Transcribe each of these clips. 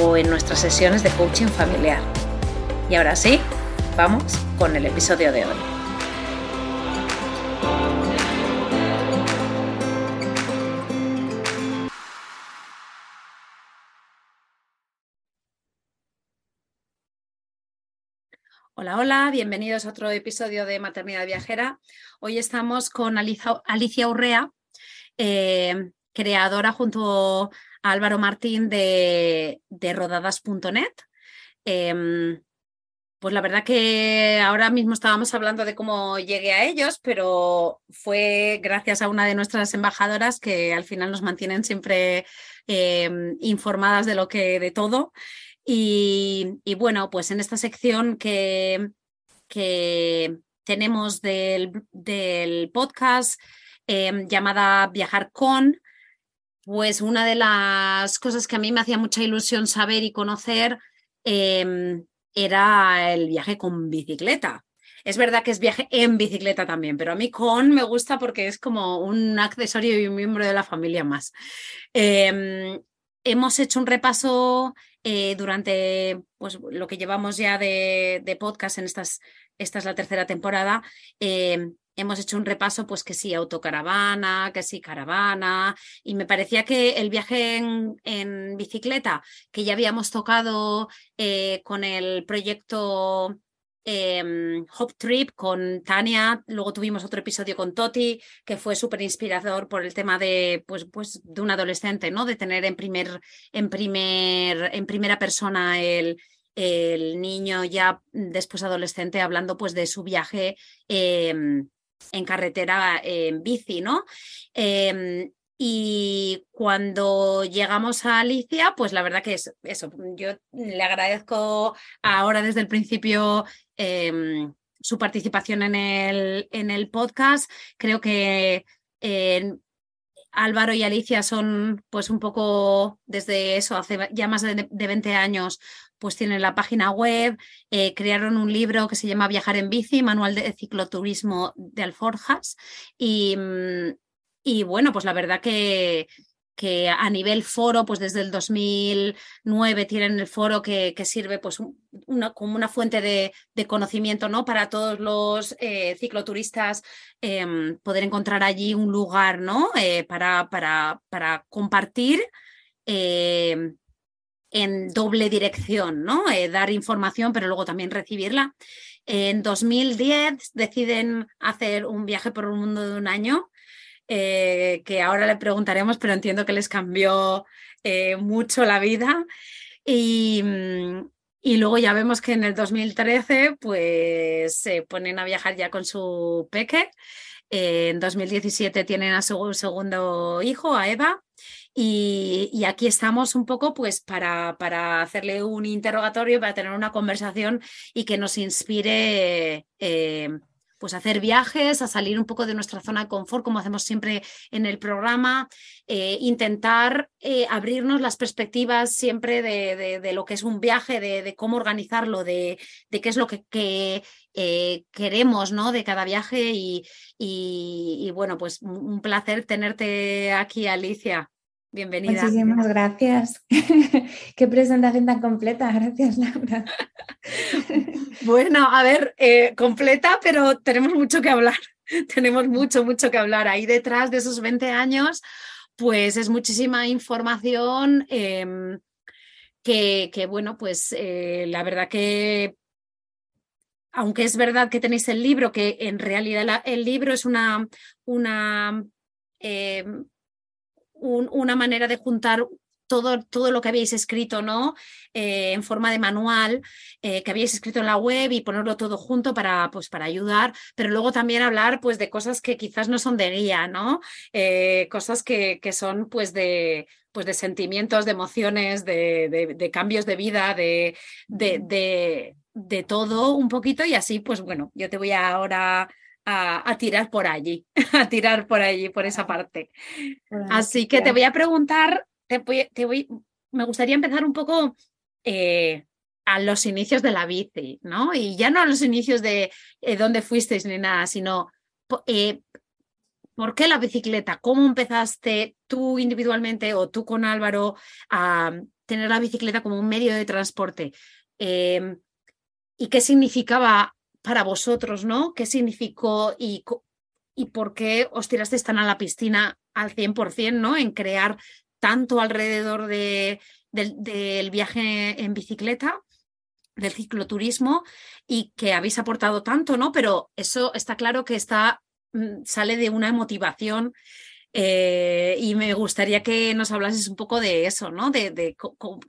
o en nuestras sesiones de coaching familiar. Y ahora sí, vamos con el episodio de hoy. Hola, hola, bienvenidos a otro episodio de Maternidad Viajera. Hoy estamos con Alicia, Urrea, eh, creadora junto Álvaro Martín de, rodadas.net. Em, pues la verdad que ahora mismo estábamos hablando de cómo llegué a ellos, pero fue gracias a una de nuestras embajadoras que al final nos mantienen siempre em, informadas de lo que, de todo. Y, bueno, pues en esta sección que, que tenemos del, del podcast em, llamada Viajar con, pues una de las cosas que a mí me hacía mucha ilusión saber y conocer em, era el viaje con bicicleta. Es verdad que es viaje en bicicleta también, pero a mí con me gusta porque es como un accesorio y un miembro de la familia más. Em, hemos hecho un repaso eh, durante pues, lo que llevamos ya de, podcast en estas, esta es la tercera temporada, em, hemos hecho un repaso, pues que sí, autocaravana, que sí, caravana, y me parecía que el viaje en, bicicleta, que ya habíamos tocado eh, con el proyecto eh, Hop Trip con Tania, luego tuvimos otro episodio con Toti, que fue súper inspirador por el tema de, pues, pues, de un adolescente, ¿no? De tener en, primer, en, primer, en primera persona el, el niño ya después adolescente hablando pues de su viaje em, en carretera en bici, ¿no? Em, y cuando llegamos a Alicia, pues la verdad que es eso, yo le agradezco ahora desde el principio em, su participación en el, en el podcast. Creo que Álvaro y Alicia son pues un poco desde eso, hace ya más de, 20 años, pues tienen la página web, eh, crearon un libro que se llama Viajar en bici, Manual de Cicloturismo de Alforjas y, mm, y bueno, pues la verdad que, que a nivel foro, pues desde el 2009 tienen el foro que, sirve pues una, como una fuente de, conocimiento ¿no? para todos los eh, cicloturistas, em, poder encontrar allí un lugar ¿no? Eh, para, para, para, compartir. Em, en doble dirección, ¿no? Eh, dar información, pero luego también recibirla. En 2010 deciden hacer un viaje por el mundo de un año eh, que ahora le preguntaremos, pero entiendo que les cambió eh, mucho la vida. Y, mm, y, luego ya vemos que en el 2013 pues se ponen a viajar ya con su peque. en 2017 tienen a su segundo hijo, a Eva. Y, aquí estamos un poco pues para, para, hacerle un interrogatorio, para tener una conversación y que nos inspire eh, pues hacer viajes, a salir un poco de nuestra zona de confort, como hacemos siempre en el programa, eh, intentar eh, abrirnos las perspectivas siempre de, lo que es un viaje, de, cómo organizarlo, de, qué es lo que, eh, queremos ¿no? de cada viaje y, y, bueno, pues un placer tenerte aquí, Alicia. Bienvenida. Muchísimas gracias. Qué presentación tan completa. Gracias, Laura. Bueno, a ver, eh, completa, pero tenemos mucho que hablar. tenemos mucho, mucho que hablar. Ahí detrás de esos 20 años, pues es muchísima información. Em, que, bueno, pues eh, la verdad que aunque es verdad que tenéis el libro, que en realidad el libro es una, una, eh, una manera de juntar todo, todo, lo que habéis escrito, ¿no? Eh, en forma de manual, eh, que habéis escrito en la web y ponerlo todo junto para, pues, para ayudar, pero luego también hablar, pues, de cosas que quizás no son de guía, ¿no? cosas que, que, son, pues, de, pues, de sentimientos, de emociones, de, de cambios de vida, de, de todo un poquito y así, pues bueno, yo te voy ahora a, tirar por allí, a tirar por allí, por esa parte. así que te voy a preguntar, te voy, me gustaría empezar un poco eh, a los inicios de la bici, ¿no? Y ya no a los inicios de eh, dónde fuisteis ni nada, sino eh, ¿por qué la bicicleta? ¿Cómo empezaste tú individualmente o tú con Álvaro a tener la bicicleta como un medio de transporte? Em, y qué significaba para vosotros, ¿no? ¿Qué significó y, y por qué os tirasteis tan a la piscina al 100%, ¿no? En crear tanto alrededor de, del viaje en bicicleta, del cicloturismo y que habéis aportado tanto, ¿no? Pero eso está claro que está, mm, sale de una motivación eh, y me gustaría que nos hablases un poco de eso, ¿no? De,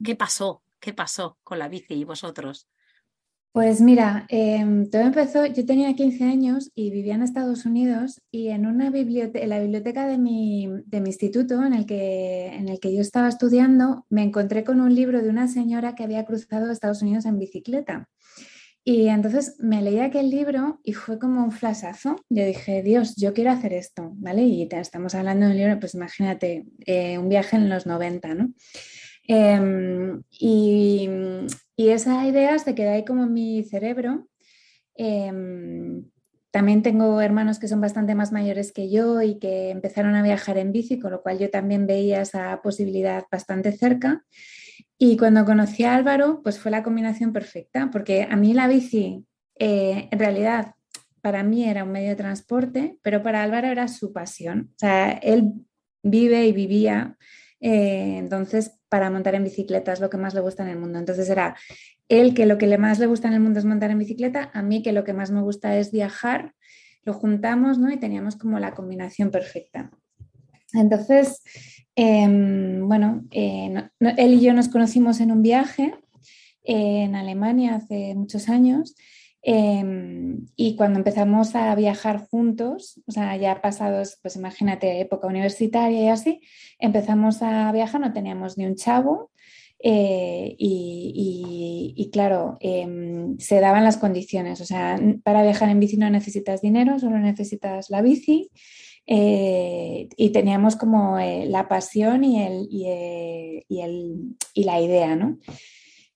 qué pasó, qué pasó con la bici y vosotros. Pues mira, em, todo empezó, yo tenía 15 años y vivía en Estados Unidos y en una biblioteca, en la biblioteca de mi, instituto en el, que, en el que yo estaba estudiando, me encontré con un libro de una señora que había cruzado Estados Unidos en bicicleta. Y entonces me leí aquel libro y fue como un flashazo. Yo dije, Dios, yo quiero hacer esto, ¿vale? Y estamos hablando de un libro, pues imagínate, eh, un viaje en los 90, ¿no? Em, y, esa idea se queda ahí como en mi cerebro. Em, también tengo hermanos que son bastante más mayores que yo y que empezaron a viajar en bici, con lo cual yo también veía esa posibilidad bastante cerca. Y cuando conocí a Álvaro, pues fue la combinación perfecta, porque a mí la bici, eh, en realidad, para mí era un medio de transporte, pero para Álvaro era su pasión. O sea, él vive y vivía eh, entonces, para montar en bicicleta es lo que más le gusta en el mundo. Entonces era él que lo que más le gusta en el mundo es montar en bicicleta, a mí que lo que más me gusta es viajar, lo juntamos ¿no? y teníamos como la combinación perfecta. Entonces, em, bueno, eh, él y yo nos conocimos en un viaje eh, en Alemania hace muchos años Em, y cuando empezamos a viajar juntos, o sea, ya pasados, pues imagínate, época universitaria y así, empezamos a viajar, no teníamos ni un chavo. Eh, y, claro, em, se daban las condiciones. O sea, para viajar en bici no necesitas dinero, solo necesitas la bici. Eh, y teníamos como eh, la pasión y, el, y, el, y la idea, ¿no?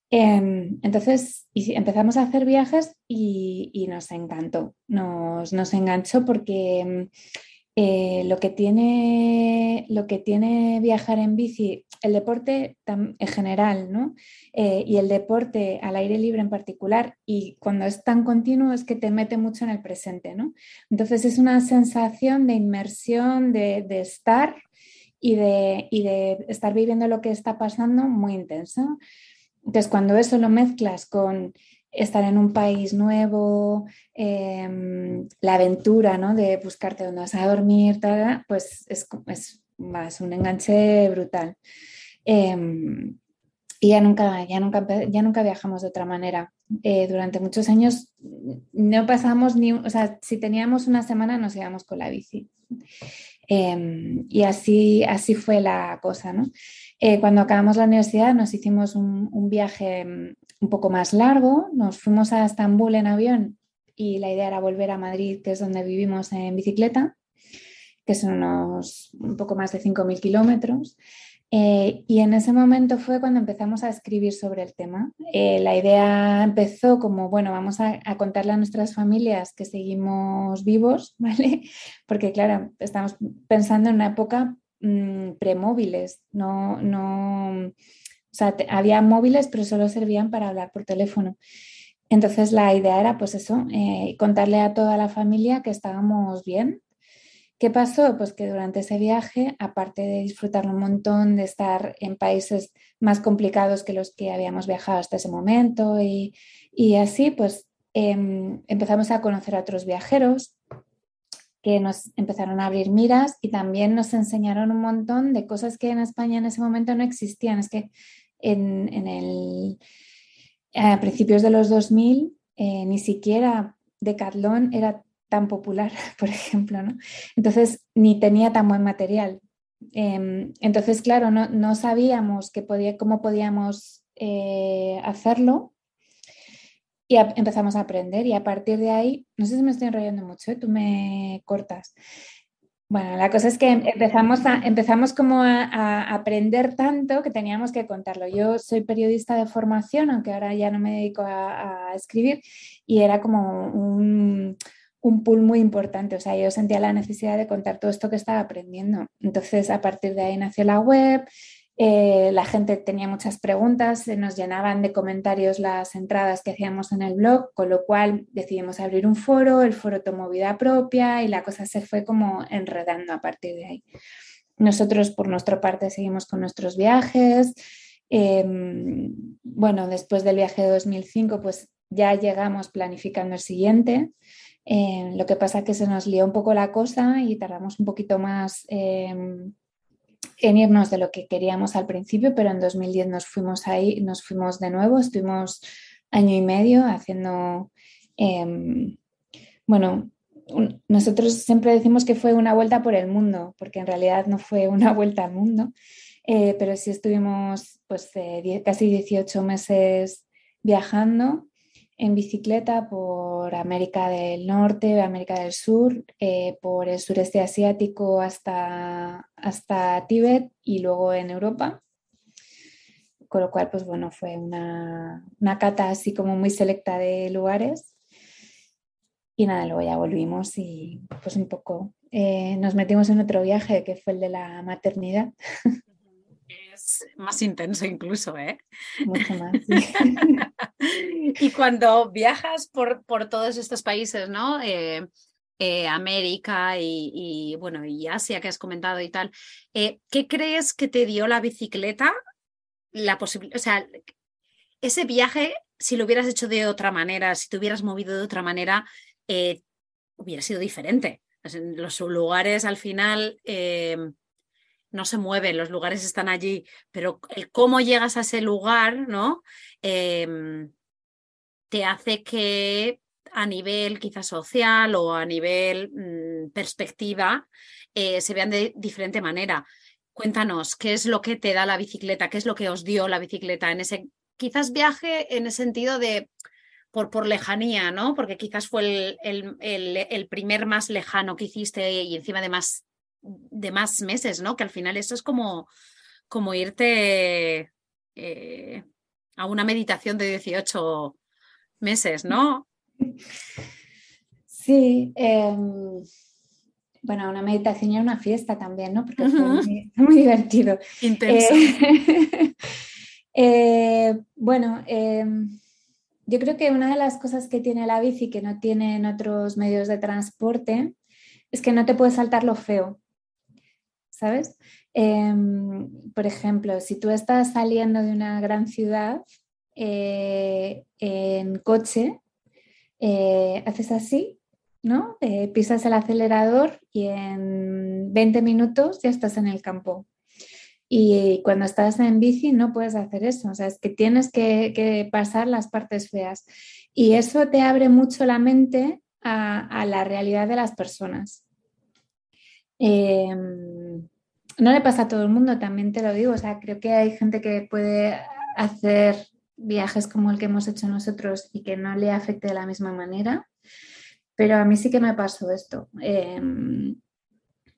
Em, entonces empezamos a hacer viajes y, nos encantó, nos, enganchó porque eh, lo, que tiene, lo que tiene viajar en bici, el deporte en general, ¿no? Eh, y el deporte al aire libre en particular, y cuando es tan continuo es que te mete mucho en el presente, ¿no? Entonces es una sensación de inmersión, de, estar y de, y de estar viviendo lo que está pasando muy intenso. Entonces, cuando eso lo mezclas con estar en un país nuevo, em, la aventura ¿no? de buscarte dónde vas a dormir, pues es, es, un enganche brutal. Em, y ya nunca, ya, nunca, ya nunca viajamos de otra manera. Eh, durante muchos años no pasamos ni, o sea, si teníamos una semana nos íbamos con la bici. Em, y así, así fue la cosa, ¿no? Eh, cuando acabamos la universidad nos hicimos un, viaje mm, un poco más largo, nos fuimos a Estambul en avión y la idea era volver a Madrid, que es donde vivimos en bicicleta, que son unos un poco más de 5.000 kilómetros. Eh, y en ese momento fue cuando empezamos a escribir sobre el tema. Eh, la idea empezó como, bueno, vamos a, a, contarle a nuestras familias que seguimos vivos, ¿vale? Porque claro, estamos pensando en una época Mm, premóviles, no, no, o sea, había móviles, pero solo servían para hablar por teléfono. Entonces la idea era, pues eso, eh, contarle a toda la familia que estábamos bien. ¿Qué pasó? Pues que durante ese viaje, aparte de disfrutar un montón, de estar en países más complicados que los que habíamos viajado hasta ese momento y, así, pues em, empezamos a conocer a otros viajeros que nos empezaron a abrir miras y también nos enseñaron un montón de cosas que en España en ese momento no existían. Es que en, el, a principios de los 2000 eh, ni siquiera Decathlon era tan popular, por ejemplo, ¿no? Entonces, ni tenía tan buen material. Em, entonces, claro, no, sabíamos que podía, cómo podíamos eh, hacerlo y empezamos a aprender y a partir de ahí, no sé si me estoy enrollando mucho, tú me cortas. Bueno, la cosa es que empezamos, a, empezamos como a, aprender tanto que teníamos que contarlo. Yo soy periodista de formación, aunque ahora ya no me dedico a, a escribir, y era como un, un pool muy importante. O sea, yo sentía la necesidad de contar todo esto que estaba aprendiendo. Entonces, a partir de ahí nació la web. Eh, la gente tenía muchas preguntas, se nos llenaban de comentarios las entradas que hacíamos en el blog, con lo cual decidimos abrir un foro, el foro tomó vida propia y la cosa se fue como enredando a partir de ahí. Nosotros, por nuestra parte, seguimos con nuestros viajes. Em, bueno, después del viaje de 2005, pues ya llegamos planificando el siguiente. Eh, lo que pasa es que se nos lió un poco la cosa y tardamos un poquito más em, en irnos de lo que queríamos al principio, pero en 2010 nos fuimos ahí, nos fuimos de nuevo, estuvimos año y medio haciendo, em, bueno, nosotros siempre decimos que fue una vuelta por el mundo, porque en realidad no fue una vuelta al mundo, eh, pero sí estuvimos pues eh, casi 18 meses viajando en bicicleta por América del Norte, América del Sur, eh, por el sureste asiático hasta, hasta Tíbet y luego en Europa. Con lo cual, pues bueno, fue una, una cata así como muy selecta de lugares. Y nada, luego ya volvimos y pues un poco eh, nos metimos en otro viaje que fue el de la maternidad. más intenso incluso, ¿eh? Mucho más. y cuando viajas por, por, todos estos países, ¿no? Eh, eh, América y, bueno, y Asia que has comentado y tal, eh, ¿qué crees que te dio la bicicleta? La posibilidad, o sea, ese viaje, si lo hubieras hecho de otra manera, si te hubieras movido de otra manera, hubiera sido diferente. los lugares al final no se mueven, los lugares están allí, pero el cómo llegas a ese lugar, ¿no? Em, te hace que a nivel quizás social o a nivel mm, perspectiva eh, se vean de diferente manera. Cuéntanos, ¿qué es lo que te da la bicicleta? ¿Qué es lo que os dio la bicicleta en ese quizás viaje en el sentido de por, por lejanía, ¿no? Porque quizás fue el, el, primer más lejano que hiciste y encima de más de más meses, ¿no? Que al final eso es como, como irte eh, a una meditación de 18 meses, ¿no? Sí, em, bueno, una meditación y una fiesta también, ¿no? Porque fue muy, divertido. Intenso. Eh, eh, bueno, em, yo creo que una de las cosas que tiene la bici que no tienen otros medios de transporte es que no te puedes saltar lo feo. ¿Sabes? Em, por ejemplo, si tú estás saliendo de una gran ciudad eh, en coche, eh, haces así, ¿no? Eh, pisas el acelerador y en 20 minutos ya estás en el campo. Y cuando estás en bici no puedes hacer eso, o sea, es que tienes que, pasar las partes feas. Y eso te abre mucho la mente a la realidad de las personas. Em, no le pasa a todo el mundo, también te lo digo. O sea, creo que hay gente que puede hacer viajes como el que hemos hecho nosotros y que no le afecte de la misma manera. Pero a mí sí que me pasó esto. Em,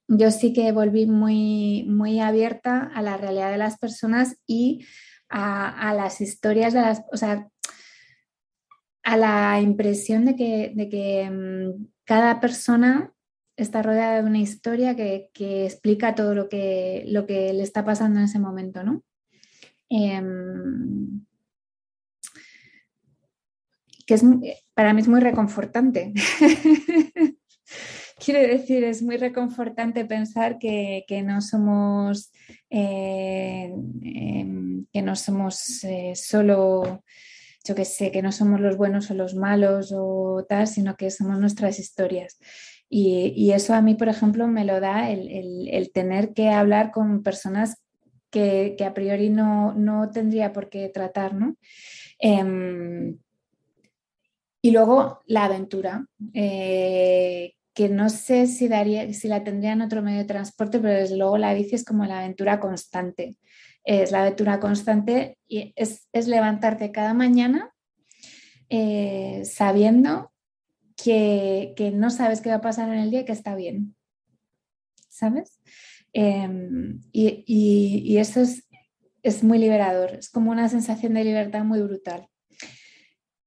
yo sí que volví muy, muy abierta a la realidad de las personas y a, las historias de las, o sea, a la impresión de que, de que em, cada persona está rodeada de una historia que, explica todo lo que, lo que le está pasando en ese momento, ¿no? Em, que es, para mí es muy reconfortante. quiero decir, es muy reconfortante pensar que, no somos, eh, em, que no somos eh, solo, yo que sé, que no somos los buenos o los malos o tal, sino que somos nuestras historias. Y, eso a mí, por ejemplo, me lo da el, tener que hablar con personas que, a priori no, tendría por qué tratar, ¿no? Em, y luego la aventura, eh, que no sé si, daría, si la tendría en otro medio de transporte, pero desde luego la bici es como la aventura constante. Es la aventura constante y es, levantarte cada mañana eh, sabiendo que, no sabes qué va a pasar en el día y que está bien. ¿Sabes? Em, y, eso es, es muy liberador, es como una sensación de libertad muy brutal.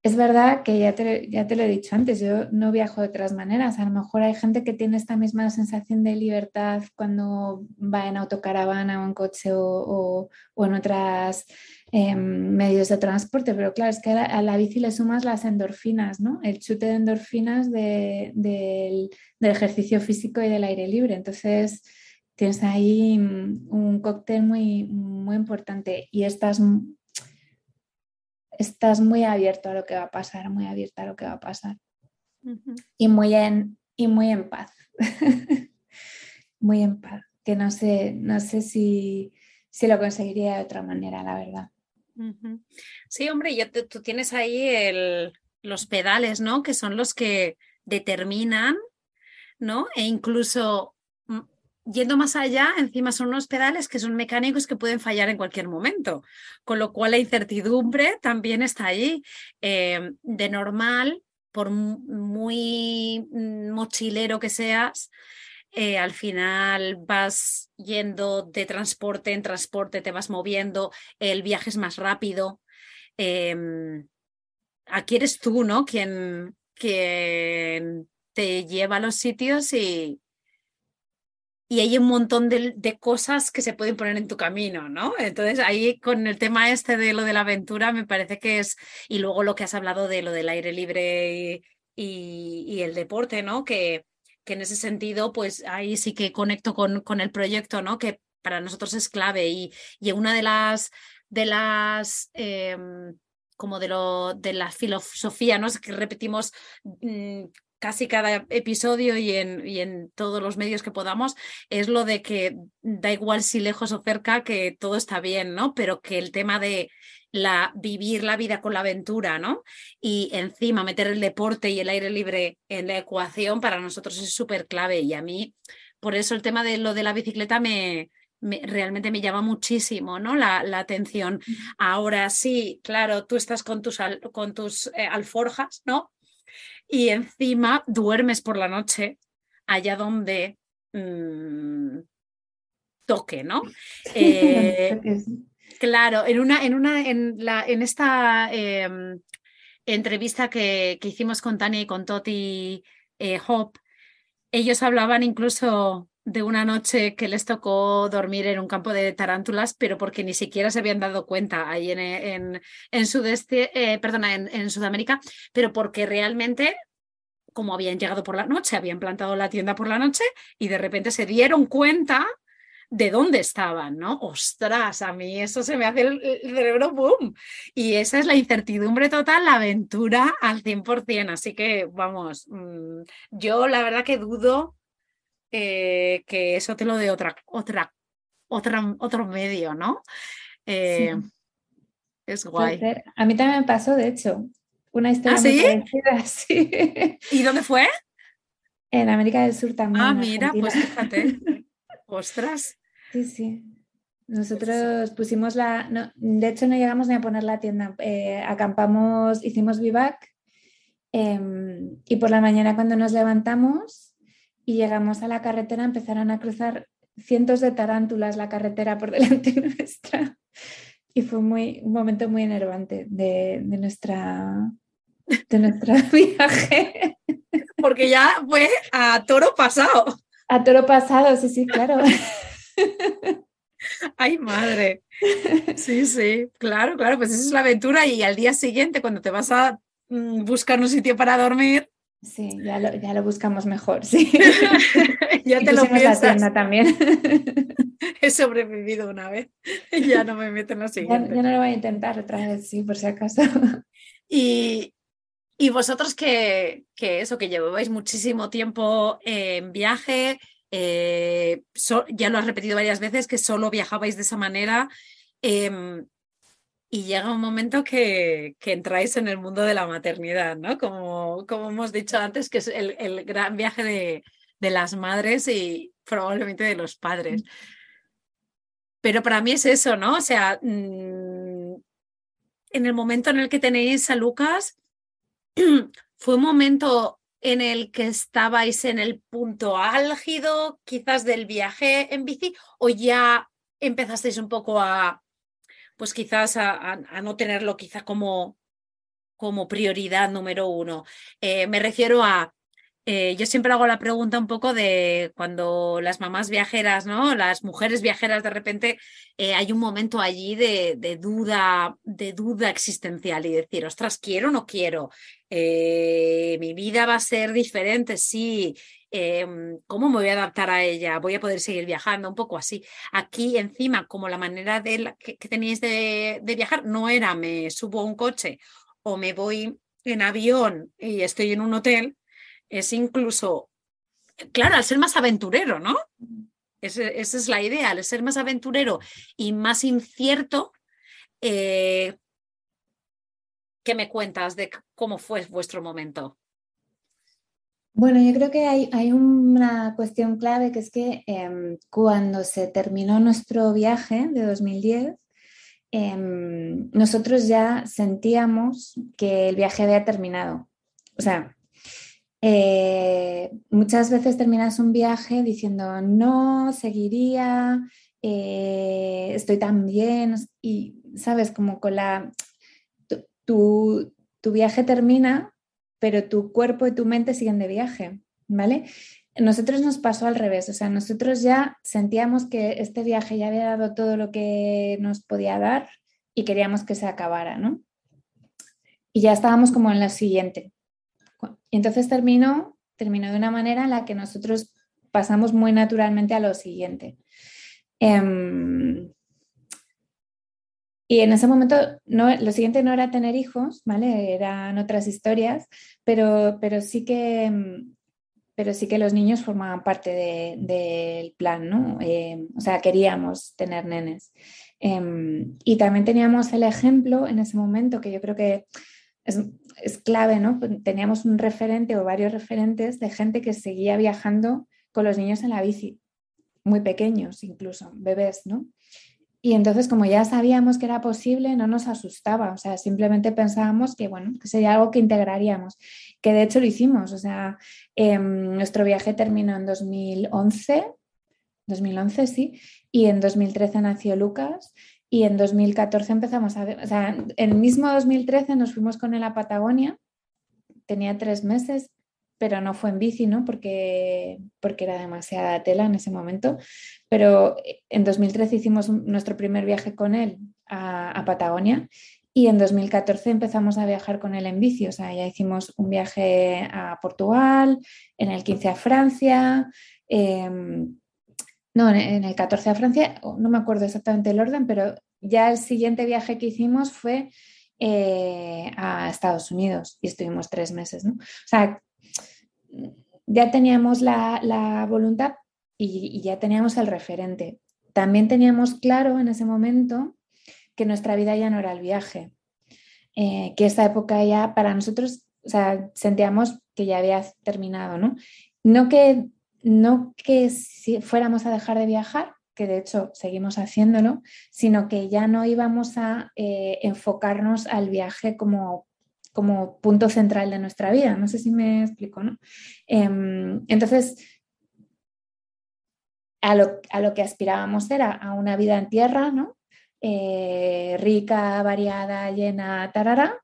Es verdad que ya te, ya te lo he dicho antes, yo no viajo de otras maneras. A lo mejor hay gente que tiene esta misma sensación de libertad cuando va en autocaravana o en coche o, en otros em, medios de transporte, pero claro, es que a la, bici le sumas las endorfinas, ¿no? El chute de endorfinas del, del ejercicio físico y del aire libre. Entonces, tienes ahí un cóctel muy, muy importante y estás estás muy abierto a lo que va a pasar, muy abierta a lo que va a pasar. y, muy en, y muy en paz. muy en paz. Que no sé, no sé si, si, lo conseguiría de otra manera, la verdad. Sí, hombre, ya tú tienes ahí los pedales, ¿no? Que son los que determinan, ¿no? E incluso yendo más allá, encima son unos pedales que son mecánicos que pueden fallar en cualquier momento, con lo cual la incertidumbre también está ahí. Eh, de normal, por muy mm, mochilero que seas, eh, al final vas yendo de transporte en transporte, te vas moviendo, el viaje es más rápido. Em, aquí eres tú, ¿no? Quien, quien te lleva a los sitios y, y hay un montón de, cosas que se pueden poner en tu camino, ¿no? Entonces ahí con el tema este de lo de la aventura me parece que es, y luego lo que has hablado de lo del aire libre y, el deporte, ¿no? Que, que, en ese sentido, pues ahí sí que conecto con, con el proyecto, ¿no? Que para nosotros es clave y, y una de las, de las em, como de, lo, de la filosofía, ¿no? Es que repetimos mm, casi cada episodio y en, y en, todos los medios que podamos, es lo de que da igual si lejos o cerca, que todo está bien, ¿no? Pero que el tema de la vivir la vida con la aventura, ¿no? Y encima meter el deporte y el aire libre en la ecuación para nosotros es súper clave. Y a mí, por eso el tema de lo de la bicicleta me, realmente me llama muchísimo ¿no? la, la, atención. Ahora sí, claro, tú estás con tus, con tus eh, alforjas, ¿no? Y encima duermes por la noche allá donde mm, toque, ¿no? Eh, claro, en una, en una, en la, en esta em, entrevista que, que, hicimos con Tania y con Toti eh, Hop, ellos hablaban incluso de una noche que les tocó dormir en un campo de tarántulas, pero porque ni siquiera se habían dado cuenta ahí en, en, sudeste, eh, perdona, en, Sudamérica, pero porque realmente, como habían llegado por la noche, habían plantado la tienda por la noche y de repente se dieron cuenta de dónde estaban, ¿no? Ostras, a mí eso se me hace el, cerebro boom. Y esa es la incertidumbre total, la aventura al 100%. Así que, vamos, mm, yo la verdad que dudo eh, que eso te lo dé otra, otra, otra, otro medio, ¿no? Eh, es guay. A mí también me pasó, de hecho, una ¿Ah, historia muy parecida, ¿Y dónde fue? En América del Sur también. Ah, mira, pues fíjate. Ostras. Sí, sí. Nosotros pusimos la. de hecho, no llegamos ni a poner la tienda. Eh, acampamos, hicimos vivac em, y por la mañana, cuando nos levantamos, y llegamos a la carretera, empezaron a cruzar cientos de tarántulas la carretera por delante nuestra. Y fue muy, un momento muy enervante de, nuestra, de nuestro viaje. Porque ya fue a toro pasado. A toro pasado, sí, sí, claro. Ay, madre. Sí, sí, claro, claro, pues esa es la aventura y al día siguiente cuando te vas a mm, buscar un sitio para dormir, Sí, ya lo, ya lo buscamos mejor, sí. ya te lo piensas. también. He sobrevivido una vez, ya no me meto en la siguiente. Ya, no lo voy a intentar otra vez, sí, por si acaso. Y, y vosotros que, que, eso, que lleváis muchísimo tiempo en viaje, eh, ya lo has repetido varias veces, que solo viajabais de esa manera. Em, y llega un momento que, que, entráis en el mundo de la maternidad, ¿no? Como, como hemos dicho antes, que es el, el gran viaje de, de, las madres y probablemente de los padres. Pero para mí es eso, ¿no? O sea, mm, en el momento en el que tenéis a Lucas, fue un momento en el que estabais en el punto álgido, quizás del viaje en bici, o ya empezasteis un poco a pues quizás a, no tenerlo quizá como, como prioridad número uno. Eh, me refiero a, eh, yo siempre hago la pregunta un poco de cuando las mamás viajeras, ¿no? Las mujeres viajeras de repente eh, hay un momento allí de, de, duda, de duda existencial y decir, ostras, quiero o no quiero. mi vida va a ser diferente, sí. Em, ¿cómo me voy a adaptar a ella? ¿Voy a poder seguir viajando? Un poco así. Aquí encima, como la manera de que, tenéis de, viajar no era me subo a un coche o me voy en avión y estoy en un hotel, es incluso, claro, al ser más aventurero, ¿no? esa es la idea, al ser más aventurero y más incierto, eh, ¿qué me cuentas de cómo fue vuestro momento? Bueno, yo creo que hay, una cuestión clave que es que em, cuando se terminó nuestro viaje de 2010, em, nosotros ya sentíamos que el viaje había terminado. O sea, eh, muchas veces terminas un viaje diciendo, no, seguiría, eh, estoy tan bien, y sabes, como con la... tu viaje termina pero tu cuerpo y tu mente siguen de viaje, ¿vale? Nosotros nos pasó al revés, o sea, nosotros ya sentíamos que este viaje ya había dado todo lo que nos podía dar y queríamos que se acabara, ¿no? Y ya estábamos como en la siguiente. Y entonces terminó, terminó de una manera en la que nosotros pasamos muy naturalmente a lo siguiente. Em, y en ese momento no, lo siguiente no era tener hijos, ¿vale? Eran otras historias, pero, pero, sí, que, mm, pero sí que los niños formaban parte del plan, ¿no? Eh, o sea, queríamos tener nenes. Em, y también teníamos el ejemplo en ese momento, que yo creo que es, es clave, ¿no? Teníamos un referente o varios referentes de gente que seguía viajando con los niños en la bici, muy pequeños incluso, bebés, ¿no? Y entonces, como ya sabíamos que era posible, no nos asustaba, o sea, simplemente pensábamos que, bueno, que sería algo que integraríamos, que de hecho lo hicimos, o sea, em, nuestro viaje terminó en 2011, 2011 sí, y en 2013 nació Lucas y en 2014 empezamos a o sea, en el mismo 2013 nos fuimos con él a Patagonia, tenía tres meses, pero no fue en bici, ¿no? Porque, porque era demasiada tela en ese momento. Pero eh, en 2013 hicimos nuestro primer viaje con él a, Patagonia y en 2014 empezamos a viajar con él en bici, o sea, ya hicimos un viaje a Portugal, en el 15 a Francia, em, no, en el 14 a Francia, no me acuerdo exactamente el orden, pero ya el siguiente viaje que hicimos fue eh, a Estados Unidos y estuvimos tres meses, ¿no? O sea, ya teníamos la, voluntad y, ya teníamos el referente. También teníamos claro en ese momento que nuestra vida ya no era el viaje, eh, que esa época ya para nosotros, o sea, sentíamos que ya había terminado, ¿no? No que, no que si fuéramos a dejar de viajar, que de hecho seguimos haciéndolo, sino que ya no íbamos a eh, enfocarnos al viaje como como punto central de nuestra vida. No sé si me explico, ¿no? Em, entonces, a lo, que aspirábamos era a una vida en tierra, ¿no? Eh, rica, variada, llena, tarara,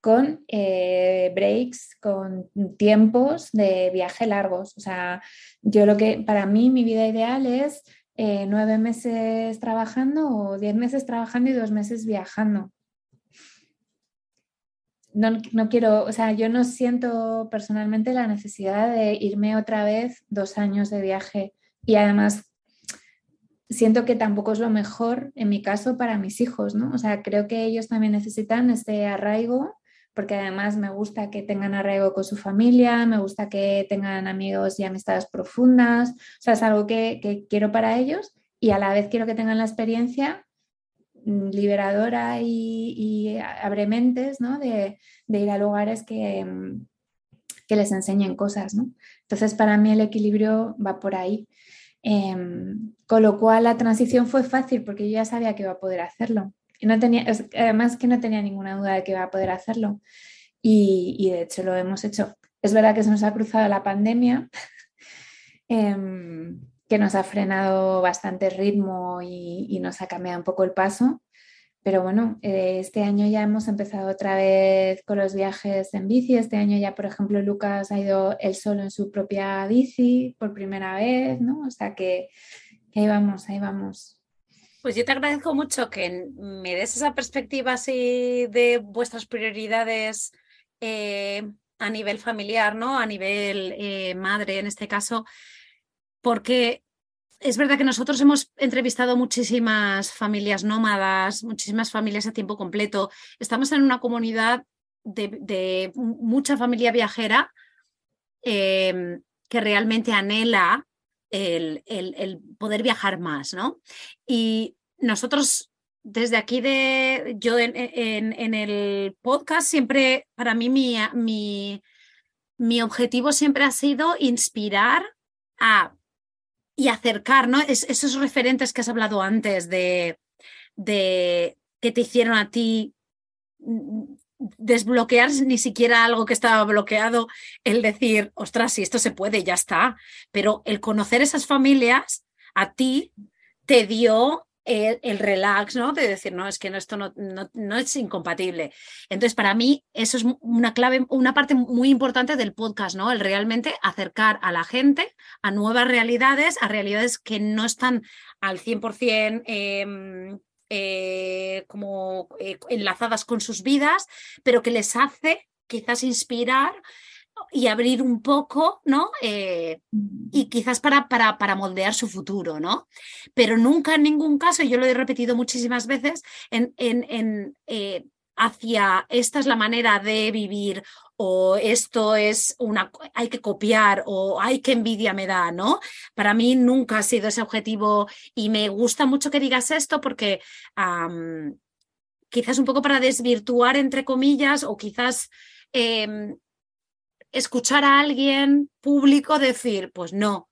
con eh, breaks, con tiempos de viaje largos. O sea, yo lo que, para mí, mi vida ideal es eh, nueve meses trabajando o diez meses trabajando y dos meses viajando no, quiero, o sea, yo no siento personalmente la necesidad de irme otra vez dos años de viaje y además siento que tampoco es lo mejor en mi caso para mis hijos, ¿no? O sea, creo que ellos también necesitan este arraigo porque además me gusta que tengan arraigo con su familia, me gusta que tengan amigos y amistades profundas, o sea, es algo que, que quiero para ellos y a la vez quiero que tengan la experiencia liberadora y, abre mentes ¿no? de, ir a lugares que, mm, que, les enseñen cosas. ¿no? Entonces, para mí el equilibrio va por ahí. Em, con lo cual la transición fue fácil porque yo ya sabía que iba a poder hacerlo. Y no tenía, además que no tenía ninguna duda de que iba a poder hacerlo. Y, y de hecho lo hemos hecho. Es verdad que se nos ha cruzado la pandemia. Em, que nos ha frenado bastante ritmo y, nos ha cambiado un poco el paso. Pero bueno, eh, este año ya hemos empezado otra vez con los viajes en bici. Este año ya, por ejemplo, Lucas ha ido él solo en su propia bici por primera vez, ¿no? O sea que, ahí vamos, ahí vamos. Pues yo te agradezco mucho que me des esa perspectiva así de vuestras prioridades eh, a nivel familiar, ¿no? A nivel eh, madre en este caso, porque es verdad que nosotros hemos entrevistado muchísimas familias nómadas, muchísimas familias a tiempo completo. Estamos en una comunidad de, mucha familia viajera em, que realmente anhela el, poder viajar más, ¿no? Y nosotros desde aquí de yo en, el podcast siempre, para mí mi, mi, mi objetivo siempre ha sido inspirar a y acercar, esos referentes que has hablado antes de, de que te hicieron a ti mm, desbloquear ni siquiera algo que estaba bloqueado, el decir, ostras, si esto se puede, ya está. Pero el conocer esas familias a ti te dio el, relax, ¿no? De decir, no, es que esto no, no, es incompatible. Entonces, para mí, eso es una clave, una parte muy importante del podcast, ¿no? El realmente acercar a la gente a nuevas realidades, a realidades que no están al 100% em, eh, como eh, enlazadas con sus vidas, pero que les hace quizás inspirar y abrir un poco, ¿no? Eh, y quizás para, para, para, moldear su futuro, ¿no? Pero nunca en ningún caso, yo lo he repetido muchísimas veces, en, en, eh, hacia esta es la manera de vivir o esto es una, hay que copiar o hay que envidia me da, ¿no? Para mí nunca ha sido ese objetivo y me gusta mucho que digas esto porque quizás un poco para desvirtuar, entre comillas, o quizás em, escuchar a alguien público decir, pues no,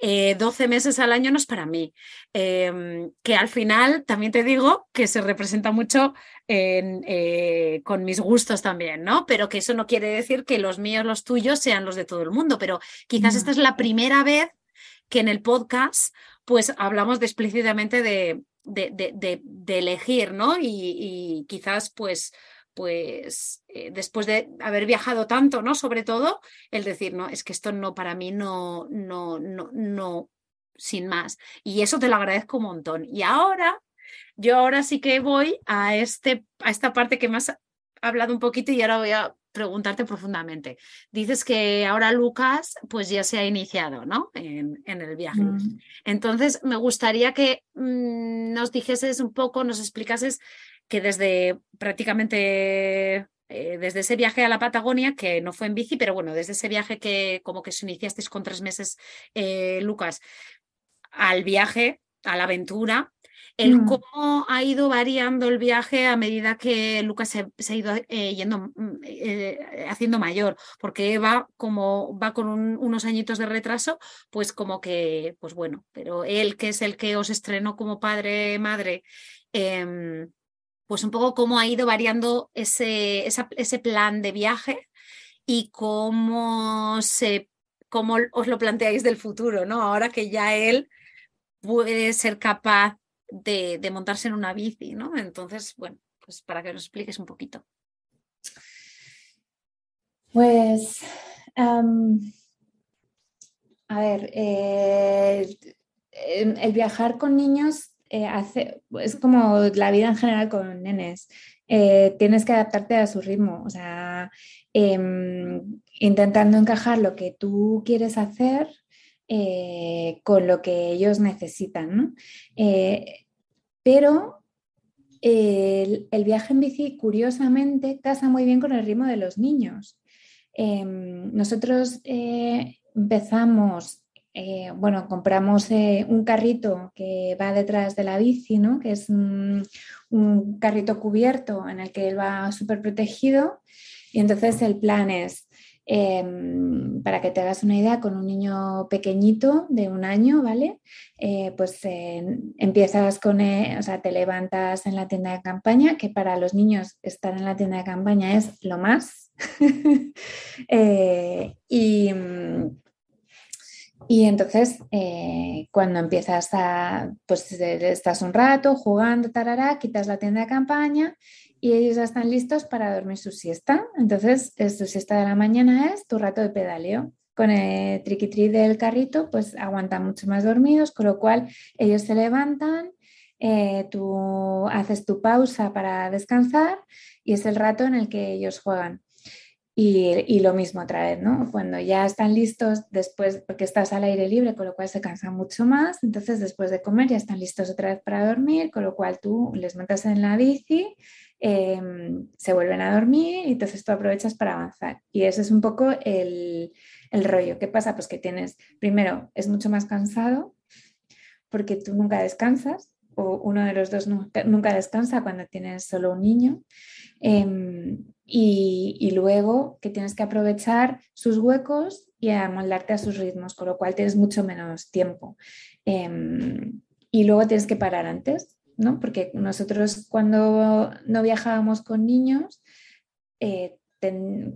12 eh, meses al año no es para mí. Em, que al final también te digo que se representa mucho eh, con mis gustos también, ¿no? Pero que eso no quiere decir que los míos, los tuyos sean los de todo el mundo. Pero quizás esta es la primera vez que en el podcast pues hablamos explícitamente de, de, elegir, ¿no? Y, y quizás pues pues eh, después de haber viajado tanto, ¿no? Sobre todo, el decir, no, es que esto no, para mí no, no, no, no, sin más. Y eso te lo agradezco un montón. Y ahora, yo ahora sí que voy a, este, a esta parte que me has hablado un poquito y ahora voy a preguntarte profundamente. Dices que ahora Lucas pues ya se ha iniciado ¿no? en, en el viaje. Mm. Entonces me gustaría que mm, nos dijeses un poco, nos explicases que desde prácticamente eh, desde ese viaje a la Patagonia, que no fue en bici, pero bueno, desde ese viaje que como que se iniciasteis con tres meses, eh, Lucas, al viaje, a la aventura, el mm. cómo ha ido variando el viaje a medida que Lucas se, ha ido eh, yendo, haciendo mayor, porque Eva, como va con unos añitos de retraso, pues como que, pues bueno, pero él que es el que os estrenó como padre, madre, em, pues un poco cómo ha ido variando ese, ese plan de viaje y cómo, se, cómo os lo planteáis del futuro, ¿no? Ahora que ya él puede ser capaz de, montarse en una bici, ¿no? Entonces, bueno, pues para que nos expliques un poquito. Pues, a ver, eh, el viajar con niños eh, es como la vida en general con nenes. eh, tienes que adaptarte a su ritmo, o sea, em, intentando encajar lo que tú quieres hacer eh, con lo que ellos necesitan, ¿no? pero el, viaje en bici, curiosamente, casa muy bien con el ritmo de los niños. Em, nosotros empezamos eh, bueno, compramos eh, un carrito que va detrás de la bici, ¿no? que es un, carrito cubierto en el que él va súper protegido. Y entonces el plan es, em, para que te hagas una idea, con un niño pequeñito de un año, ¿vale? Eh, pues empiezas con, o sea, te levantas en la tienda de campaña, que para los niños estar en la tienda de campaña es lo más. y y entonces, eh, cuando empiezas a, pues estás un rato jugando, tarará, quitas la tienda de campaña y ellos ya están listos para dormir su siesta. Entonces, su siesta de la mañana es tu rato de pedaleo. Con el triqui del carrito, pues aguantan mucho más dormidos, con lo cual ellos se levantan, eh, tú haces tu pausa para descansar y es el rato en el que ellos juegan. Y, lo mismo otra vez, ¿no? Cuando ya están listos después, porque estás al aire libre, con lo cual se cansan mucho más, entonces después de comer ya están listos otra vez para dormir, con lo cual tú les metes en la bici, em, se vuelven a dormir y entonces tú aprovechas para avanzar. Y ese es un poco el, el rollo. ¿Qué pasa? Pues que tienes, primero, es mucho más cansado porque tú nunca descansas o uno de los dos nunca, descansa cuando tienes solo un niño. Em, y, luego que tienes que aprovechar sus huecos y amoldarte a sus ritmos, con lo cual tienes mucho menos tiempo. Em, y luego tienes que parar antes, ¿no? Porque nosotros cuando no viajábamos con niños, eh,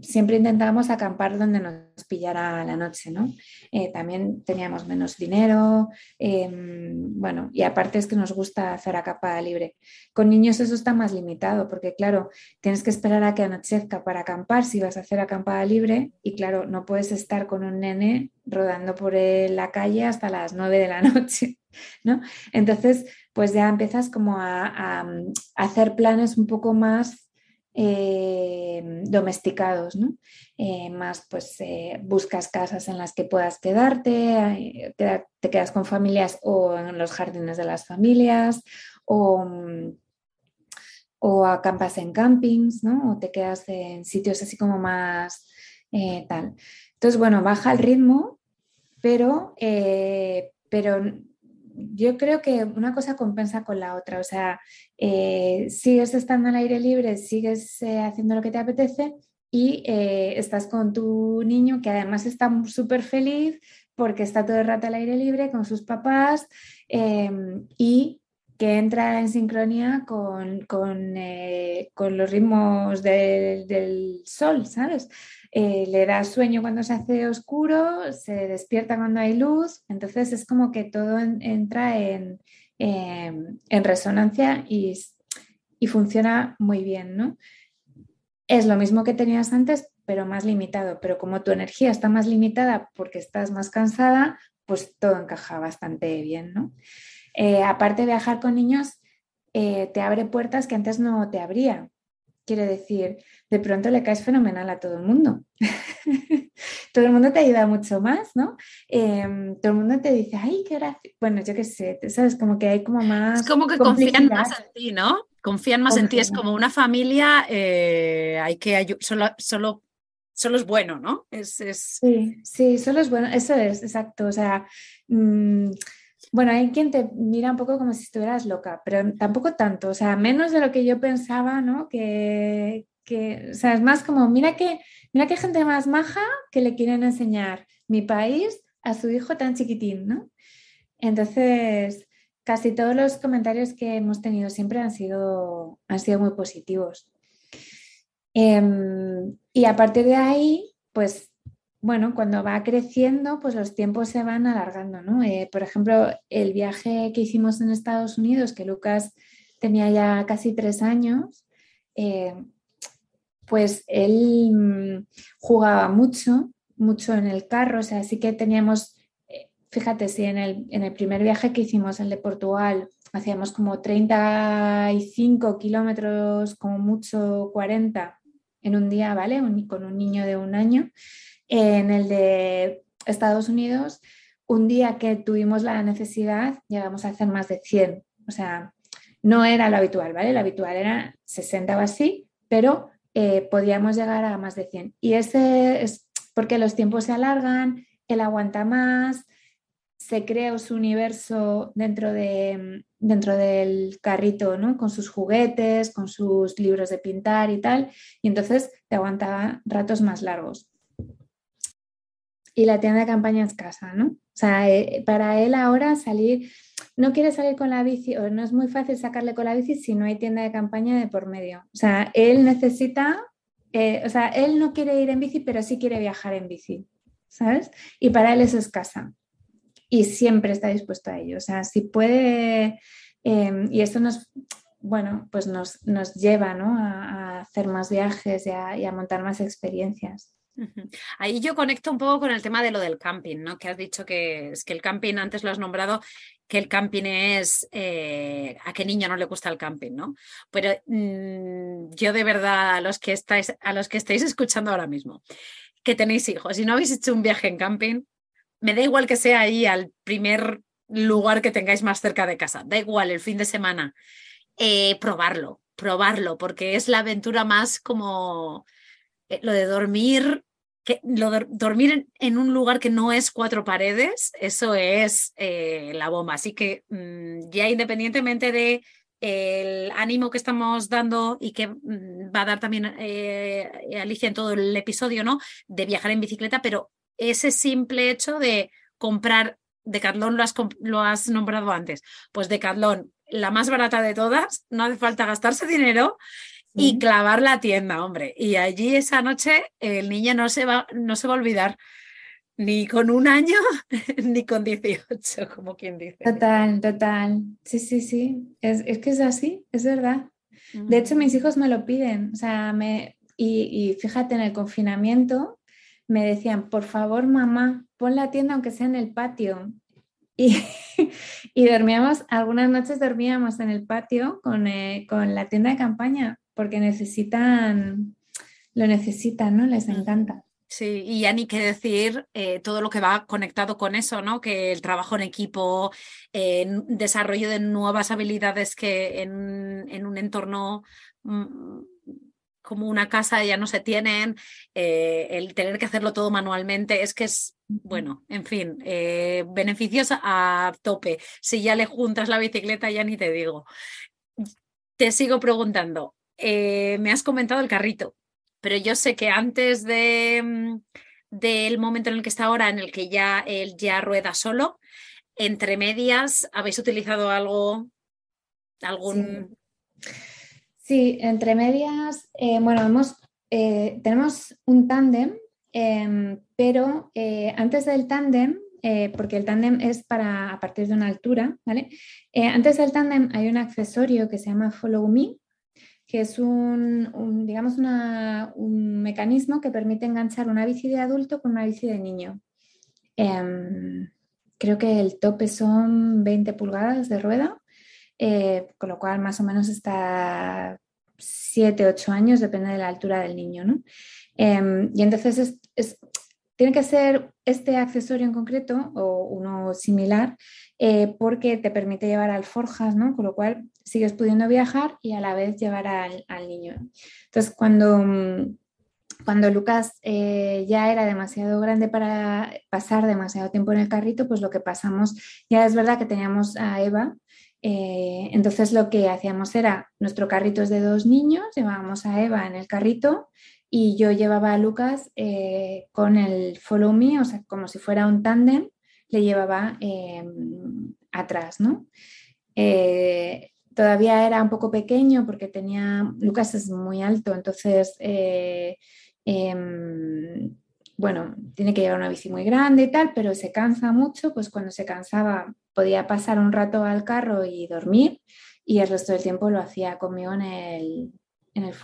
siempre intentábamos acampar donde nos pillara la noche, ¿no? Eh, también teníamos menos dinero, em, bueno, y aparte es que nos gusta hacer acampada libre. Con niños eso está más limitado, porque claro, tienes que esperar a que anochezca para acampar si vas a hacer acampada libre, y claro, no puedes estar con un nene rodando por la calle hasta las 9 de la noche, ¿no? Entonces, pues ya empiezas como a hacer planes un poco más eh, domesticados. Eh, más pues eh, buscas casas en las que puedas quedarte, te, quedas con familias o en los jardines de las familias o, mm, o acampas en campings, ¿no? O te quedas en sitios así como más tal. Entonces, bueno, baja el ritmo, pero, pero yo creo que una cosa compensa con la otra, o sea, eh, sigues estando al aire libre, sigues eh, haciendo lo que te apetece y eh, estás con tu niño que además está súper feliz porque está todo el rato al aire libre con sus papás em, y que entra en sincronía con, los ritmos del sol, ¿sabes? Eh, le da sueño cuando se hace oscuro, se despierta cuando hay luz, entonces es como que todo entra em, en, resonancia y, y, funciona muy bien, ¿no? Es lo mismo que tenías antes, pero más limitado, pero como tu energía está más limitada porque estás más cansada, pues todo encaja bastante bien, ¿no? Eh, aparte de viajar con niños, eh, te abre puertas que antes no te abría. Quiere decir, de pronto le caes fenomenal a todo el mundo. todo el mundo te ayuda mucho más, ¿no? Em, todo el mundo te dice, ay, qué gracia. Bueno, yo qué sé, ¿sabes? Como que hay como más. Es como que confían más en ti, ¿no? Confían más en ti. Es como una familia, eh, hay que solo, solo, solo es bueno, ¿no? Es, Sí, sí, solo es bueno. Eso es, exacto. O sea. Mm, bueno, hay quien te mira un poco como si estuvieras loca, pero tampoco tanto, o sea, menos de lo que yo pensaba, ¿no? Que, o sea, es más como, mira que, mira qué gente más maja que le quieren enseñar mi país a su hijo tan chiquitín, ¿no? Entonces, casi todos los comentarios que hemos tenido siempre han sido, han sido muy positivos. Em, y a partir de ahí, pues, bueno, cuando va creciendo, pues los tiempos se van alargando, ¿no? Eh, por ejemplo, el viaje que hicimos en Estados Unidos, que Lucas tenía ya casi tres años, eh, pues él mm, jugaba mucho, mucho en el carro, o sea, sí que teníamos, eh, fíjate, si en el, en el primer viaje que hicimos, el de Portugal, hacíamos como 35 kilómetros, como mucho 40 en un día, ¿vale? con un niño de un año. En el de Estados Unidos, un día que tuvimos la necesidad, llegamos a hacer más de 100. O sea, no era lo habitual, ¿vale? Lo habitual era 60 o así, pero eh, podíamos llegar a más de 100. Y ese es porque los tiempos se alargan, él aguanta más, se crea su universo dentro, de, dentro del carrito, ¿no? Con sus juguetes, con sus libros de pintar y tal, y entonces te aguantaba ratos más largos. Y la tienda de campaña es casa, ¿no? O sea, eh, para él ahora salir, no quiere salir con la bici, o no es muy fácil sacarle con la bici si no hay tienda de campaña de por medio. O sea, él necesita, eh, o sea, él no quiere ir en bici, pero sí quiere viajar en bici, ¿sabes? Y para él eso es casa y siempre está dispuesto a ello. O sea, si puede, em, y esto nos, bueno, pues nos, nos lleva ¿no? a, hacer más viajes y a, montar más experiencias. Ahí yo conecto un poco con el tema de lo del camping, ¿no? Que has dicho que es que el camping, antes lo has nombrado, que el camping es eh, a qué niño no le gusta el camping, ¿no? Pero mm, yo de verdad a los que estáis, a los que estáis escuchando ahora mismo, que tenéis hijos y no habéis hecho un viaje en camping, me da igual que sea ahí al primer lugar que tengáis más cerca de casa, da igual el fin de semana, eh, probarlo, probarlo, porque es la aventura más como lo de dormir, que, lo de dormir en, un lugar que no es cuatro paredes, eso es eh, la bomba. Así que mm, ya independientemente de el ánimo que estamos dando y que mm, va a dar también Alicia en todo el episodio, ¿no? De viajar en bicicleta, pero ese simple hecho de comprar, Decathlon lo has, lo has nombrado antes, pues Decathlon, la más barata de todas, no hace falta gastarse dinero y clavar la tienda, hombre. Y allí esa noche el niño no se va, no se va a olvidar ni con un año ni con 18, como quien dice. Total, total. Sí, sí, sí. Es, que es así, es verdad. De hecho, mis hijos me lo piden. O sea, me, y, y, fíjate, en el confinamiento me decían, por favor, mamá, pon la tienda aunque sea en el patio. Y, y dormíamos, algunas noches dormíamos en el patio con, eh, con, la tienda de campaña, porque necesitan, lo necesitan, ¿no? Les encanta. Sí, y ya ni qué decir eh, todo lo que va conectado con eso, ¿no? Que el trabajo en equipo, eh, desarrollo de nuevas habilidades que en, en un entorno mm, como una casa ya no se tienen, eh, el tener que hacerlo todo manualmente, es que es, bueno, en fin, eh, beneficiosa a tope. Si ya le juntas la bicicleta, ya ni te digo. Te sigo preguntando, eh, me has comentado el carrito, pero yo sé que antes mm, del momento en el que está ahora, en el que ya él ya rueda solo, entre medias, ¿habéis utilizado algo, algún... Sí, entre medias, eh, bueno, eh, tenemos un tándem, em, pero antes del tándem, porque el tándem es para a partir de una altura, ¿vale? antes del tándem hay un accesorio que se llama Follow Me, que es un, digamos, un mecanismo que permite enganchar una bici de adulto con una bici de niño. Em, creo que el tope son 20 pulgadas de rueda eh, con lo cual más o menos está 7, 8 años, depende de la altura del niño. ¿no? Em, y entonces tiene que ser este accesorio en concreto o uno similar eh, porque te permite llevar alforjas, ¿no? con lo cual sigues pudiendo viajar y a la vez llevar al, niño. Entonces, cuando, cuando Lucas eh, ya era demasiado grande para pasar demasiado tiempo en el carrito, pues lo que pasamos, ya es verdad que teníamos a Eva, eh, entonces lo que hacíamos era, nuestro carrito es de dos niños, llevábamos a Eva en el carrito y yo llevaba a Lucas eh, con el follow me, o sea, como si fuera un tándem, le llevaba atrás, ¿no? Todavía era un poco pequeño porque tenía, Lucas es muy alto, entonces em, bueno, tiene que llevar una bici muy grande y tal, pero se cansa mucho, pues cuando se cansaba podía pasar un rato al carro y dormir y el resto del tiempo lo hacía conmigo en el, en el.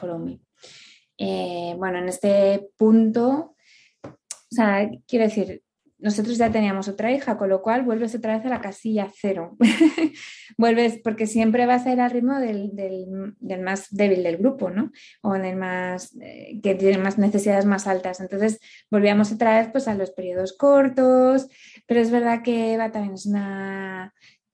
Eh, bueno, en este punto, o sea, quiero decir, nosotros ya teníamos otra hija, con lo cual vuelves otra vez a la casilla cero. vuelves, porque siempre vas a ir al ritmo del, más débil del grupo, ¿no? O del más, eh, que tiene más necesidades más altas. Entonces, volvíamos otra vez pues, a los periodos cortos, pero es verdad que Eva también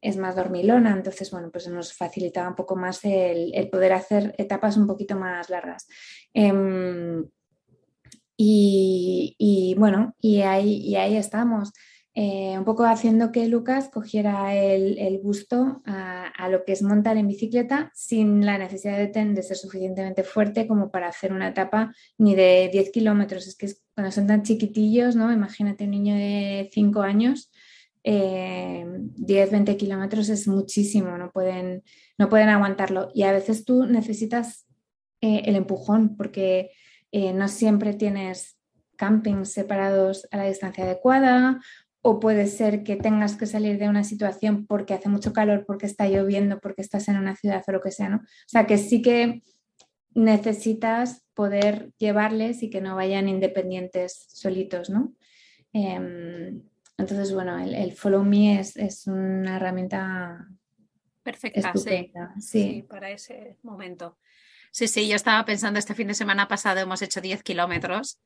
es más dormilona, entonces bueno, pues nos facilitaba un poco más el, poder hacer etapas un poquito más largas. Em, y, bueno, y ahí, y ahí estamos. Eh, un poco haciendo que Lucas cogiera el, gusto a, lo que es montar en bicicleta sin la necesidad de, de, ser suficientemente fuerte como para hacer una etapa ni de 10 kilómetros. Es que cuando son tan chiquitillos, ¿no? Imagínate un niño de 5 años, 10, 20 kilómetros es muchísimo, no pueden, no pueden aguantarlo. Y a veces tú necesitas eh, el empujón porque eh, no siempre tienes campings separados a la distancia adecuada o puede ser que tengas que salir de una situación porque hace mucho calor, porque está lloviendo, porque estás en una ciudad o lo que sea, ¿no? O sea que sí que necesitas poder llevarles y que no vayan independientes solitos, ¿no? Em, entonces, bueno, el, Follow Me es, una herramienta perfecta sí. para ese momento. Sí, sí, yo estaba pensando este fin de semana pasado hemos hecho 10 kilómetros,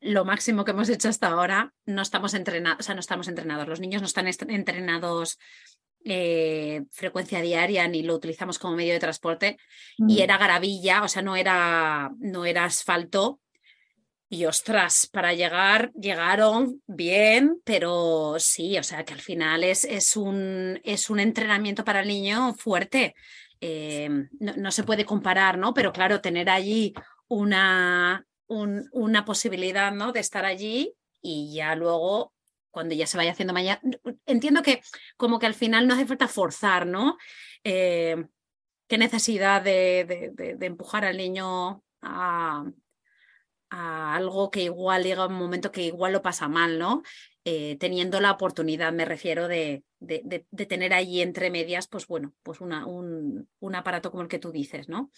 lo máximo que hemos hecho hasta ahora, no estamos entrenados, o sea, no estamos entrenados, los niños no están entrenados eh, frecuencia diaria ni lo utilizamos como medio de transporte y mm. era garavilla, o sea, no era, no era asfalto, y ostras, para llegar, llegaron bien, pero sí, o sea que al final es, es, un, es un entrenamiento para el niño fuerte. Eh, no, se puede comparar, ¿no? Pero claro, tener allí una, una posibilidad, ¿no? De estar allí y ya luego, cuando ya se vaya haciendo mañana, entiendo que como que al final no hace falta forzar, ¿no? Eh, qué necesidad de, de empujar al niño a, a algo que igual llega un momento que igual lo pasa mal, ¿no? Eh, teniendo la oportunidad, me refiero, de, de, tener ahí entre medias, pues bueno, pues un, un, aparato como el que tú dices, ¿no?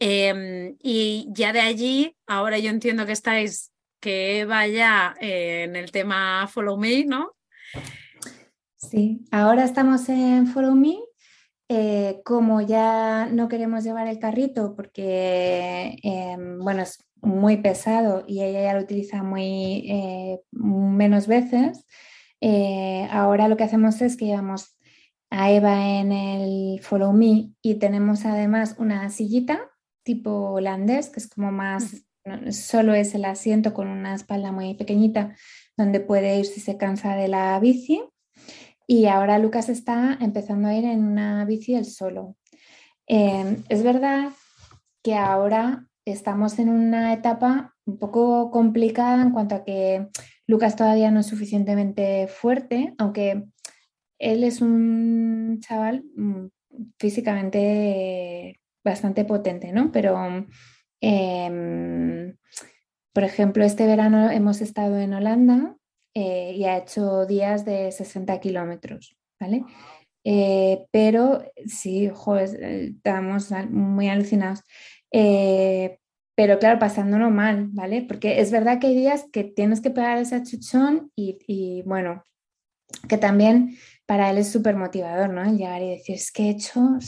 Em, y ya de allí, ahora yo entiendo que estáis, que vaya eh, en el tema Follow Me, ¿no? Sí, ahora estamos en Follow Me. Eh, como ya no queremos llevar el carrito porque, em, bueno, es muy pesado y ella ya lo utiliza muy eh, menos veces, eh, ahora lo que hacemos es que llevamos a Eva en el Follow Me y tenemos además una sillita tipo holandés, que es como más, solo es el asiento con una espalda muy pequeñita, donde puede ir si se cansa de la bici. Y ahora Lucas está empezando a ir en una bici él solo. Eh, es verdad que ahora estamos en una etapa un poco complicada en cuanto a que Lucas todavía no es suficientemente fuerte, aunque él es un chaval mm, físicamente bastante potente, ¿no? Pero, em, por ejemplo, este verano hemos estado en Holanda eh, y ha hecho días de 60 kilómetros, ¿vale? Eh, pero sí, joder, estamos muy alucinados. Eh, pero claro, pasándolo mal, ¿vale? Porque es verdad que hay días que tienes que pegar ese chuchón y, bueno, que también para él es súper motivador, ¿no? El llegar y decir, es que he hecho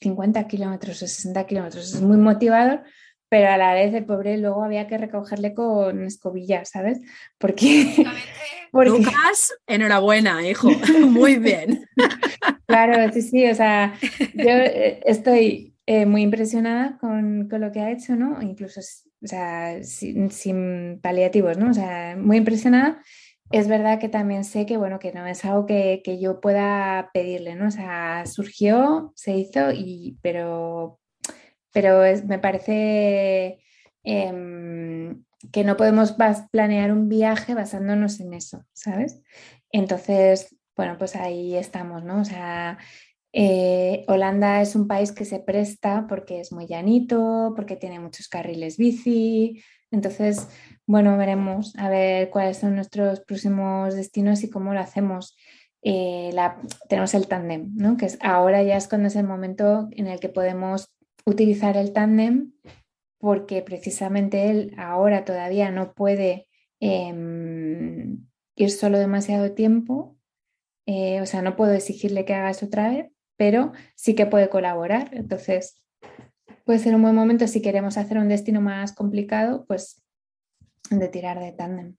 50 kilómetros o 60 kilómetros, es muy motivador, pero a la vez el pobre luego había que recogerle con escobilla, ¿sabes? Porque... Porque... Lucas, enhorabuena, hijo, muy bien. Claro, sí, sí, o sea, yo eh, estoy eh, muy impresionada con, lo que ha hecho, ¿no? Incluso o sea, sin, paliativos, ¿no? O sea, muy impresionada. Es verdad que también sé que, bueno, que no es algo que, yo pueda pedirle, ¿no? O sea, surgió, se hizo, y, pero, pero me parece em, que no podemos planear un viaje basándonos en eso, ¿sabes? Entonces, bueno, pues ahí estamos, ¿no? O sea, eh, Holanda es un país que se presta porque es muy llanito, porque tiene muchos carriles bici. Entonces, bueno, veremos a ver cuáles son nuestros próximos destinos y cómo lo hacemos. Eh, tenemos el tándem, ¿no? que es, ahora ya es cuando es el momento en el que podemos utilizar el tándem porque precisamente él ahora todavía no puede em, ir solo demasiado tiempo, eh, o sea, no puedo exigirle que haga eso otra vez, pero sí que puede colaborar. Entonces, puede ser un buen momento si queremos hacer un destino más complicado, pues de tirar de tándem.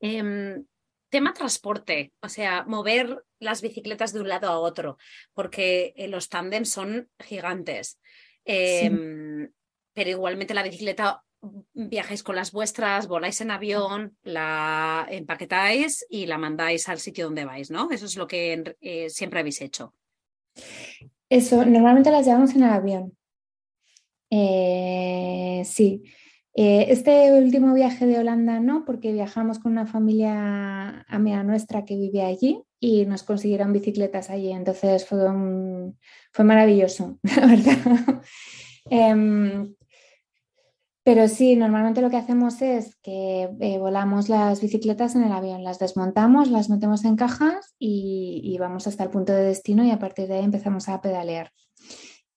Em, tema transporte, o sea, mover las bicicletas de un lado a otro, porque eh, los tándems son gigantes. Em, pero igualmente la bicicleta viajáis con las vuestras, voláis en avión, la empaquetáis y la mandáis al sitio donde vais, ¿no? Eso es lo que eh, siempre habéis hecho. Eso, normalmente las llevamos en el avión. Eh, sí. Eh, este último viaje de Holanda no, porque viajamos con una familia amiga nuestra que vive allí y nos consiguieron bicicletas allí. Entonces fue, fue maravilloso, la verdad. Em, pero sí, normalmente lo que hacemos es que eh, volamos las bicicletas en el avión, las desmontamos, las metemos en cajas y, vamos hasta el punto de destino y a partir de ahí empezamos a pedalear.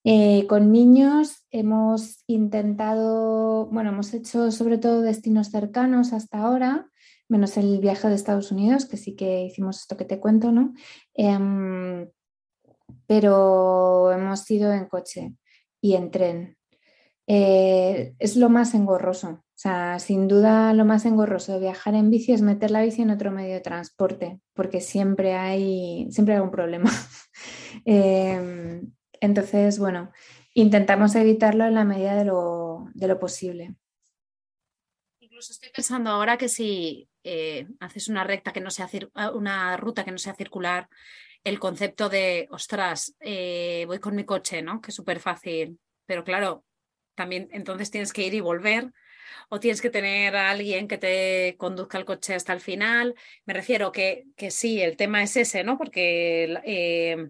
Eh, con niños hemos intentado, bueno, hemos hecho sobre todo destinos cercanos hasta ahora, menos el viaje de Estados Unidos, que sí que hicimos esto que te cuento, ¿no? Em, pero hemos ido en coche y en tren. Eh, es lo más engorroso. O sea, sin duda lo más engorroso de viajar en bici es meter la bici en otro medio de transporte, porque siempre hay, siempre hay un problema. Em, entonces, bueno, intentamos evitarlo en la medida de lo, posible. Incluso estoy pensando ahora que si eh, haces una recta que no sea una ruta que no sea circular, el concepto de ostras, eh, voy con mi coche, ¿no? Que es súper fácil. Pero claro, también entonces tienes que ir y volver o tienes que tener a alguien que te conduzca el coche hasta el final. Me refiero que, que sí, el tema es ese, ¿no? Porque eh,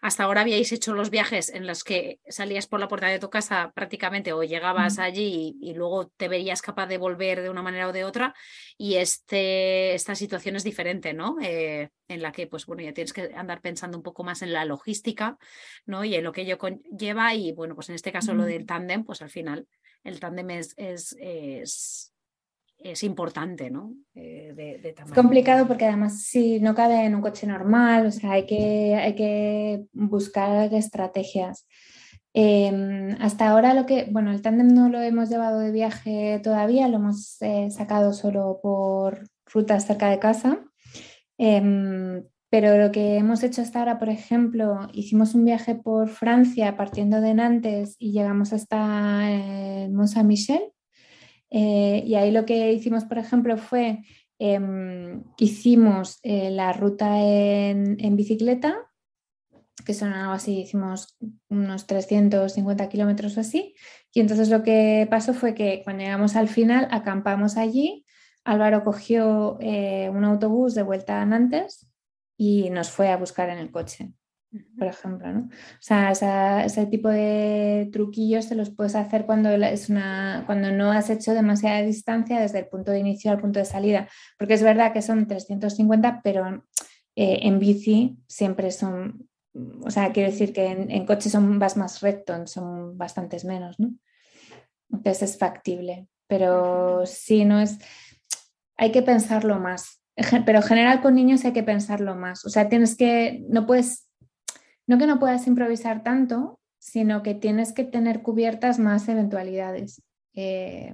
hasta ahora habíais hecho los viajes en los que salías por la puerta de tu casa prácticamente o llegabas allí y, luego te verías capaz de volver de una manera o de otra y este, esta situación es diferente, ¿no? Eh, en la que pues bueno, ya tienes que andar pensando un poco más en la logística, ¿no? Y en lo que ello conlleva y bueno, pues en este caso lo del tándem, pues al final el tándem es, es, es es importante, ¿no? Eh, es complicado porque además si no cabe en un coche normal, o sea, hay que, hay que buscar estrategias. Em, hasta ahora lo que, bueno, el tándem no lo hemos llevado de viaje todavía, lo hemos eh, sacado solo por rutas cerca de casa. Em, pero lo que hemos hecho hasta ahora, por ejemplo, hicimos un viaje por Francia partiendo de Nantes y llegamos hasta eh, Mont Saint-Michel eh, y ahí lo que hicimos, por ejemplo, fue, em, hicimos eh, la ruta en, bicicleta, que son algo así, hicimos unos 350 kilómetros o así. Y entonces lo que pasó fue que cuando llegamos al final, acampamos allí. Álvaro cogió eh, un autobús de vuelta a Nantes y nos fue a buscar en el coche por ejemplo, ¿no? O sea, ese tipo de truquillos te los puedes hacer cuando, es una, cuando no has hecho demasiada distancia desde el punto de inicio al punto de salida, porque es verdad que son 350, pero eh, en bici siempre son, o sea, quiero decir que en, coche son, vas más recto, son bastantes menos, ¿no? Entonces es factible, pero sí, no es, hay que pensarlo más, pero en general con niños hay que pensarlo más, o sea, tienes que, no puedes no que no puedas improvisar tanto, sino que tienes que tener cubiertas más eventualidades. Eh,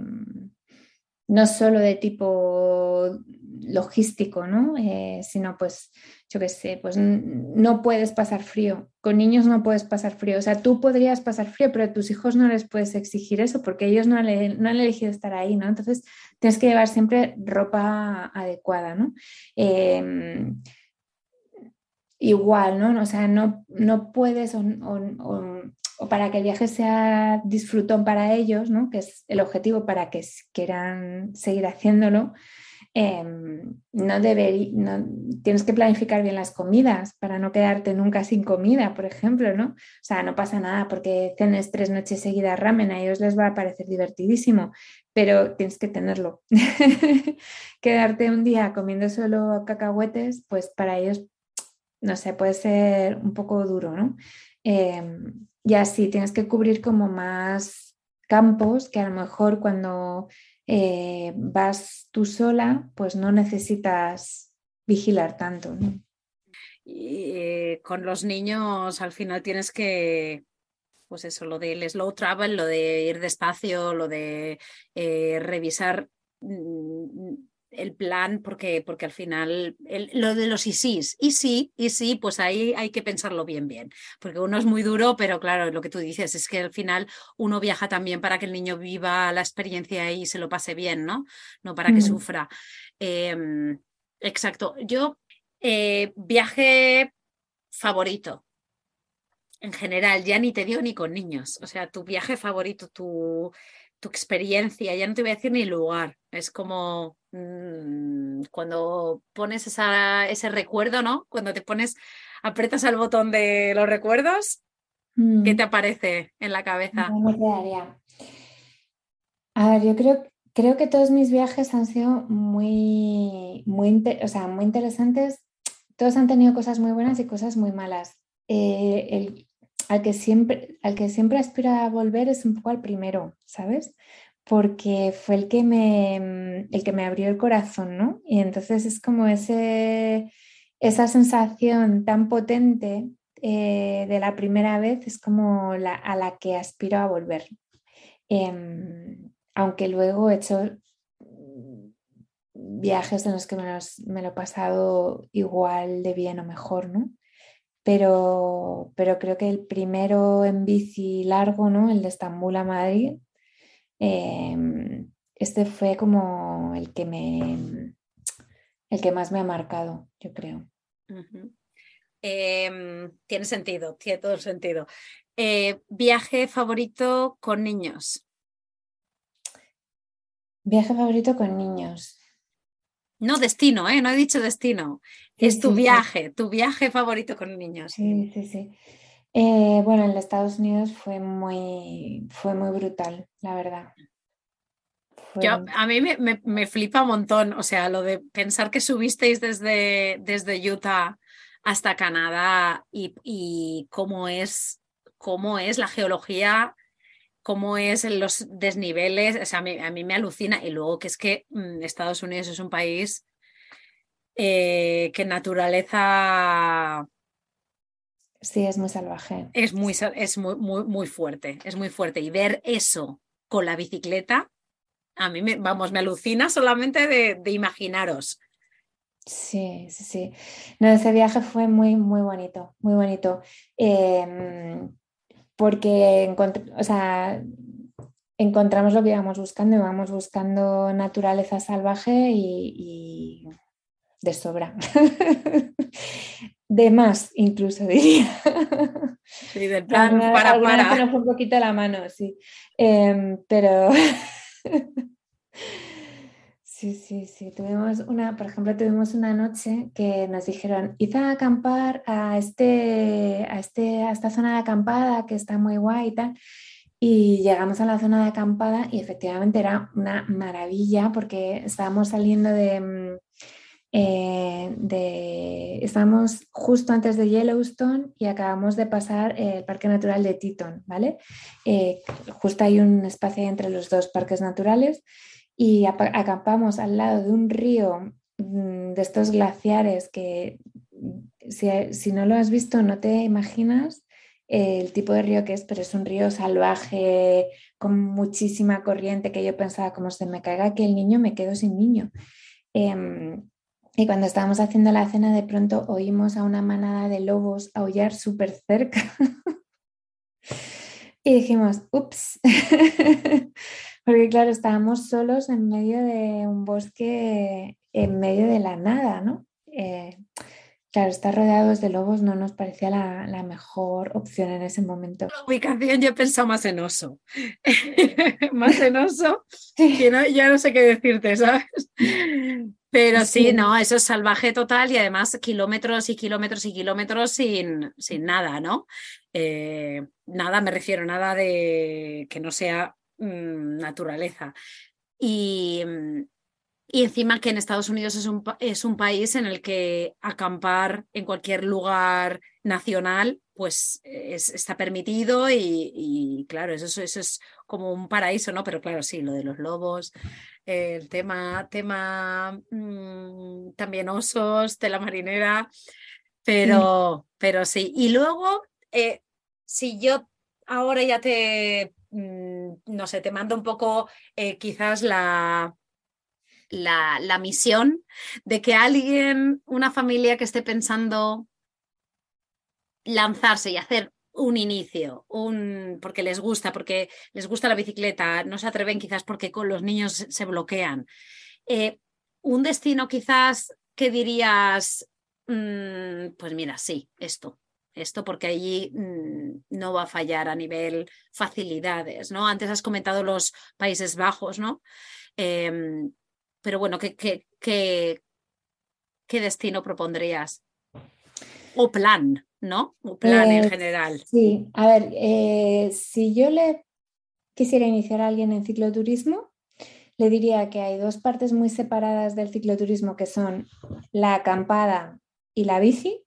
no solo de tipo logístico, ¿no? Eh, sino pues, yo qué sé, pues no puedes pasar frío. Con niños no puedes pasar frío. O sea, tú podrías pasar frío, pero a tus hijos no les puedes exigir eso porque ellos no han, elegido estar ahí, ¿no? Entonces, tienes que llevar siempre ropa adecuada, ¿no? Eh, igual, ¿no? O sea, no, no puedes o, para que el viaje sea disfrutón para ellos, ¿no? Que es el objetivo para que quieran seguir haciéndolo. Em, no, no tienes que planificar bien las comidas para no quedarte nunca sin comida, por ejemplo, ¿no? O sea, no pasa nada porque cenes tres noches seguidas ramen, a ellos les va a parecer divertidísimo, pero tienes que tenerlo. Quedarte un día comiendo solo cacahuetes, pues para ellos no sé, puede ser un poco duro, ¿no? Em, y así tienes que cubrir como más campos que a lo mejor cuando eh, vas tú sola, pues no necesitas vigilar tanto. Eh, con los niños al final tienes que, pues eso, lo del slow travel, lo de ir despacio, lo de eh, revisar mm, el plan, porque, porque al final lo de los y sí, y sí, y sí, pues ahí hay que pensarlo bien, bien, porque uno es muy duro, pero claro, lo que tú dices es que al final uno viaja también para que el niño viva la experiencia y se lo pase bien, ¿no? No para que mm. sufra. Em, exacto. Yo, eh, viaje favorito. En general, ya ni te digo ni con niños. O sea, tu viaje favorito, tu, tu experiencia, ya no te voy a decir ni lugar. Es como mm, cuando pones esa, ese recuerdo, ¿no? Cuando te pones, aprietas al botón de los recuerdos, ¿qué mm. te aparece en la cabeza? A ver, yo creo, creo que todos mis viajes han sido muy, muy, o sea, muy interesantes. Todos han tenido cosas muy buenas y cosas muy malas. Eh, el, al que siempre, al que siempre aspiro a volver es un poco al primero, ¿sabes? Porque fue el que me, el que me abrió el corazón, ¿no? Y entonces es como ese, esa sensación tan potente eh, de la primera vez es como la, a la que aspiro a volver. Em, aunque luego he hecho viajes en los que me, me, lo he pasado igual de bien o mejor, ¿no? Pero, pero creo que el primero en bici largo, ¿no? el de Estambul a Madrid, em, este fue como el que me el que más me ha marcado, yo creo. Em, tiene sentido, tiene todo el sentido. Eh, viaje favorito con niños. Viaje favorito con niños. No destino, ¿eh? no he dicho destino. es tu viaje, tu viaje favorito con niños. Sí, sí, sí. Eh, bueno, en Estados Unidos fue muy, fue muy brutal, la verdad. a mí me, flipa un montón, o sea, lo de pensar que subisteis desde, desde Utah hasta Canadá y, y cómo, es, cómo es la geología cómo es los desniveles, o sea, a mí, me alucina. Y luego que es que mm, Estados Unidos es un país eh, que naturaleza... Sí, es muy salvaje. Es, muy, es muy, muy, fuerte, es muy fuerte. Y ver eso con la bicicleta, a mí, me, vamos, me alucina solamente de, imaginaros. Sí, sí, sí. No, ese viaje fue muy, muy bonito, muy bonito. Em, porque o sea, encontramos lo que íbamos buscando, íbamos buscando naturaleza salvaje y, de sobra. de más, incluso diría. Sí, del plan para, para. un poquito la mano, sí. Em, pero Sí, sí, sí. Tuvimos una, por ejemplo, tuvimos una noche que nos dijeron, id a acampar a, este, a, este, a esta zona de acampada que está muy guay y tal. Y llegamos a la zona de acampada y efectivamente era una maravilla porque estábamos saliendo de, mm, eh, de, estábamos justo antes de Yellowstone y acabamos de pasar el Parque Natural de Teton, ¿vale? Eh, justo hay un espacio entre los dos parques naturales y acampamos al lado de un río mm, de estos glaciares que si, no lo has visto no te imaginas el tipo de río que es, pero es un río salvaje con muchísima corriente que yo pensaba como se me caiga que el niño me quedo sin niño. Em, y cuando estábamos haciendo la cena de pronto oímos a una manada de lobos aullar súper cerca. y dijimos, ups. Porque claro, estábamos solos en medio de un bosque, en medio de la nada, ¿no? Eh, claro, estar rodeados de lobos no nos parecía la, mejor opción en ese momento. La ubicación yo he pensado más en oso. más en oso, que ya no sé qué decirte, ¿sabes? Pero sí. no, eso es salvaje total y además kilómetros y kilómetros y kilómetros sin, sin nada, ¿no? Eh, nada, me refiero, nada de que no sea Mm, naturaleza. Y, mm, y encima que en Estados Unidos es un, es un, país en el que acampar en cualquier lugar nacional pues está permitido y, claro, eso, eso, es como un paraíso, ¿no? Pero claro, sí, lo de los lobos, el tema, tema mm, también osos, tela marinera, pero, pero sí. Y luego, eh, si yo ahora ya te, no sé, te mando un poco eh, quizás la la, misión de que alguien, una familia que esté pensando lanzarse y hacer un inicio, un porque les gusta, porque les gusta la bicicleta, no se atreven quizás porque con los niños se bloquean. Eh, un destino quizás que dirías, mm, pues mira, sí, esto, esto porque allí mm, no va a fallar a nivel facilidades, ¿no? Antes has comentado los Países Bajos, ¿no? Em, pero bueno, ¿qué, qué, qué, qué destino propondrías? O plan, ¿no? O plan en eh, general. Sí, a ver, eh, si yo le quisiera iniciar a alguien en cicloturismo, le diría que hay dos partes muy separadas del cicloturismo que son la acampada y la bici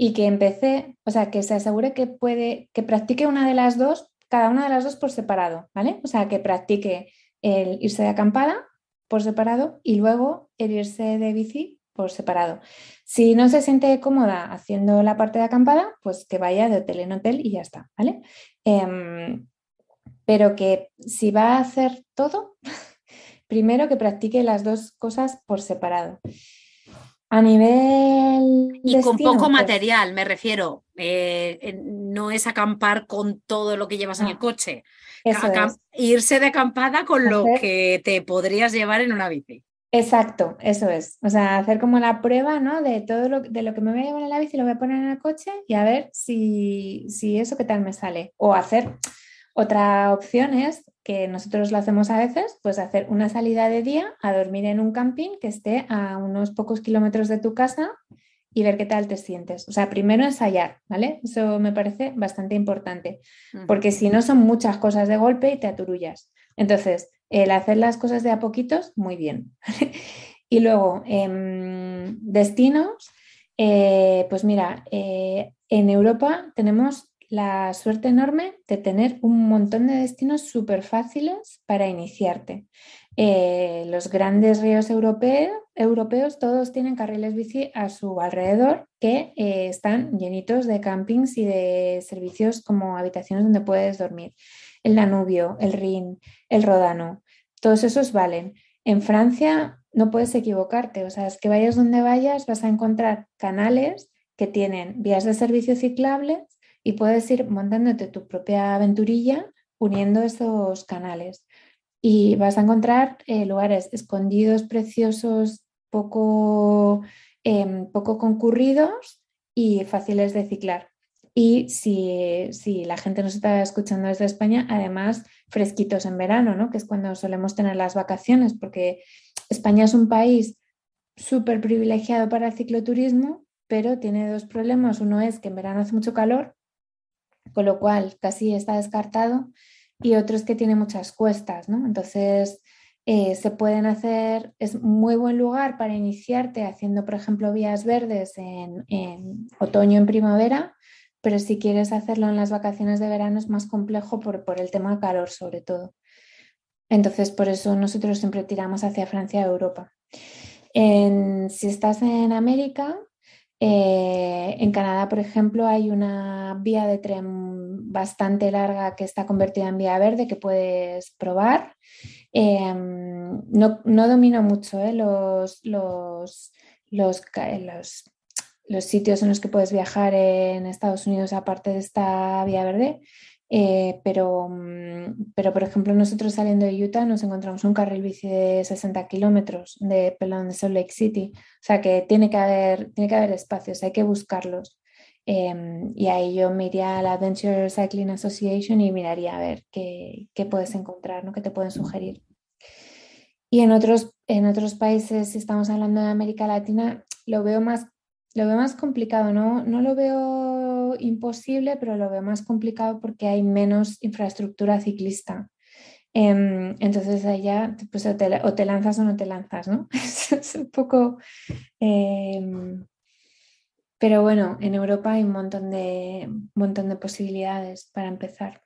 y que empecé, o sea, que se asegure que puede, que practique una de las dos, cada una de las dos por separado, ¿vale? O sea, que practique el irse de acampada por separado y luego el irse de bici por separado. Si no se siente cómoda haciendo la parte de acampada, pues que vaya de hotel en hotel y ya está, ¿vale? Em, pero que si va a hacer todo, primero que practique las dos cosas por separado. A nivel... Y con poco pues material, me refiero. Eh, no es acampar con todo lo que llevas en el coche. Irse de acampada con lo que te podrías llevar en una bici. Exacto, eso es. O sea, hacer como la prueba, ¿no? De todo lo, de lo que me voy a llevar en la bici, lo voy a poner en el coche y a ver si, si eso qué tal me sale. O hacer otra opción es que nosotros lo hacemos a veces, pues hacer una salida de día a dormir en un camping que esté a unos pocos kilómetros de tu casa y ver qué tal te sientes. O sea, primero ensayar, ¿vale? Eso me parece bastante importante, porque si no son muchas cosas de golpe y te aturullas. Entonces, el hacer las cosas de a poquitos, muy bien. y luego, em, destinos, eh, pues mira, eh, en Europa tenemos la suerte enorme de tener un montón de destinos súper fáciles para iniciarte. Eh, los grandes ríos europeos todos tienen carriles bici a su alrededor que eh, están llenitos de campings y de servicios como habitaciones donde puedes dormir. El Danubio, el Rin, el Rodano, todos esos valen. En Francia no puedes equivocarte, o sea, es que vayas donde vayas vas a encontrar canales que tienen vías de servicio ciclables y puedes ir montándote tu propia aventurilla uniendo esos canales. Y vas a encontrar eh, lugares escondidos, preciosos, poco, em, poco concurridos y fáciles de ciclar. Y si, si, la gente nos está escuchando desde España, además fresquitos en verano, ¿no? que es cuando solemos tener las vacaciones, porque España es un país súper privilegiado para el cicloturismo, pero tiene dos problemas. Uno es que en verano hace mucho calor con lo cual casi está descartado, y otro es que tiene muchas cuestas, ¿no? Entonces, eh, se pueden hacer, es muy buen lugar para iniciarte haciendo, por ejemplo, vías verdes en, otoño, en primavera, pero si quieres hacerlo en las vacaciones de verano es más complejo por, el tema calor sobre todo. Entonces, por eso nosotros siempre tiramos hacia Francia y Europa. si estás en América, eh, en Canadá, por ejemplo, hay una vía de tren bastante larga que está convertida en vía verde que puedes probar. Em, no, domino mucho eh, los, los, los, los, sitios en los que puedes viajar en Estados Unidos aparte de esta vía verde, eh, pero, mm, pero, por ejemplo, nosotros saliendo de Utah nos encontramos un carril bici de 60 kilómetros de de Salt Lake City. O sea que tiene que haber, tiene que haber espacios, hay que buscarlos. Em, y ahí yo me iría a la Adventure Cycling Association y miraría a ver qué, qué puedes encontrar, ¿no? qué te pueden sugerir. Y en otros, en otros países, si estamos hablando de América Latina, lo veo más, lo veo más complicado, ¿no? no lo veo imposible, pero lo veo más complicado porque hay menos infraestructura ciclista. Em, entonces allá pues, o, te, lanzas o no te lanzas, ¿no? es un poco... Em, pero bueno, en Europa hay un montón de, montón de posibilidades para empezar.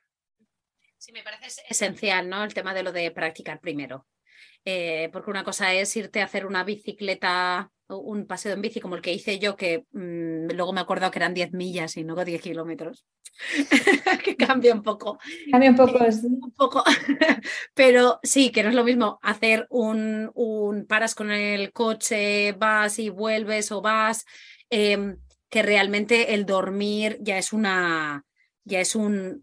Sí, me parece esencial, ¿no? El tema de lo de practicar primero. Eh, porque una cosa es irte a hacer una bicicleta, un paseo en bici como el que hice yo, que mm, luego me acuerdo que eran 10 millas y no 10 kilómetros, que cambia un poco. Cambia un poco, Un poco. Pero sí, que no es lo mismo hacer un, un paras con el coche, vas y vuelves o vas, em, que realmente el dormir ya es una, ya es un,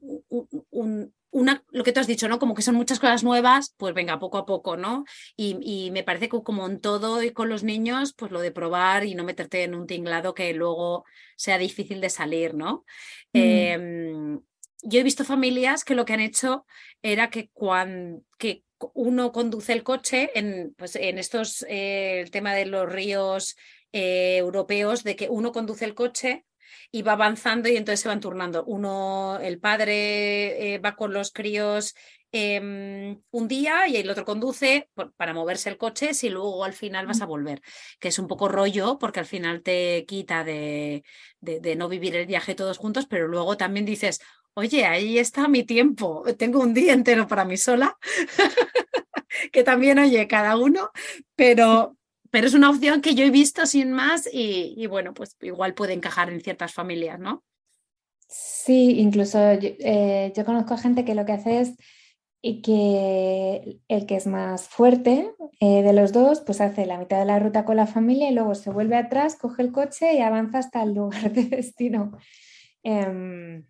un una, lo que tú has dicho, ¿no? Como que son muchas cosas nuevas, pues venga, poco a poco, ¿no? Y, me parece que como en todo y con los niños, pues lo de probar y no meterte en un tinglado que luego sea difícil de salir, ¿no? Mm. Em, yo he visto familias que lo que han hecho era que cuando que uno conduce el coche en, pues en estos, eh, el tema de los ríos eh, europeos, de que uno conduce el coche y va avanzando y entonces se van turnando. Uno, el padre eh, va con los críos em, un día y el otro conduce para moverse el coche si luego al final vas a volver, que es un poco rollo porque al final te quita de, de, no vivir el viaje todos juntos, pero luego también dices, oye, ahí está mi tiempo, tengo un día entero para mí sola, que también oye cada uno, pero, pero es una opción que yo he visto sin más y, bueno, pues igual puede encajar en ciertas familias, ¿no? Sí, incluso eh, yo, conozco gente que lo que hace es y que el que es más fuerte eh, de los dos, pues hace la mitad de la ruta con la familia y luego se vuelve atrás, coge el coche y avanza hasta el lugar de destino. Em,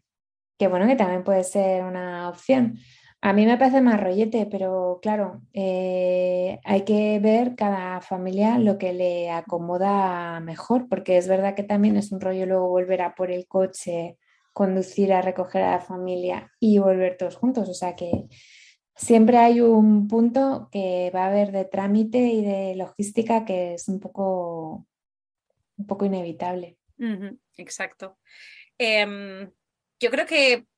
que bueno, que también puede ser una opción. A mí me parece más rollete, pero claro, eh, hay que ver cada familia lo que le acomoda mejor, porque es verdad que también es un rollo luego volver a por el coche, conducir a recoger a la familia y volver todos juntos. O sea que siempre hay un punto que va a haber de trámite y de logística que es un poco, un poco inevitable. exacto. Em, yo creo que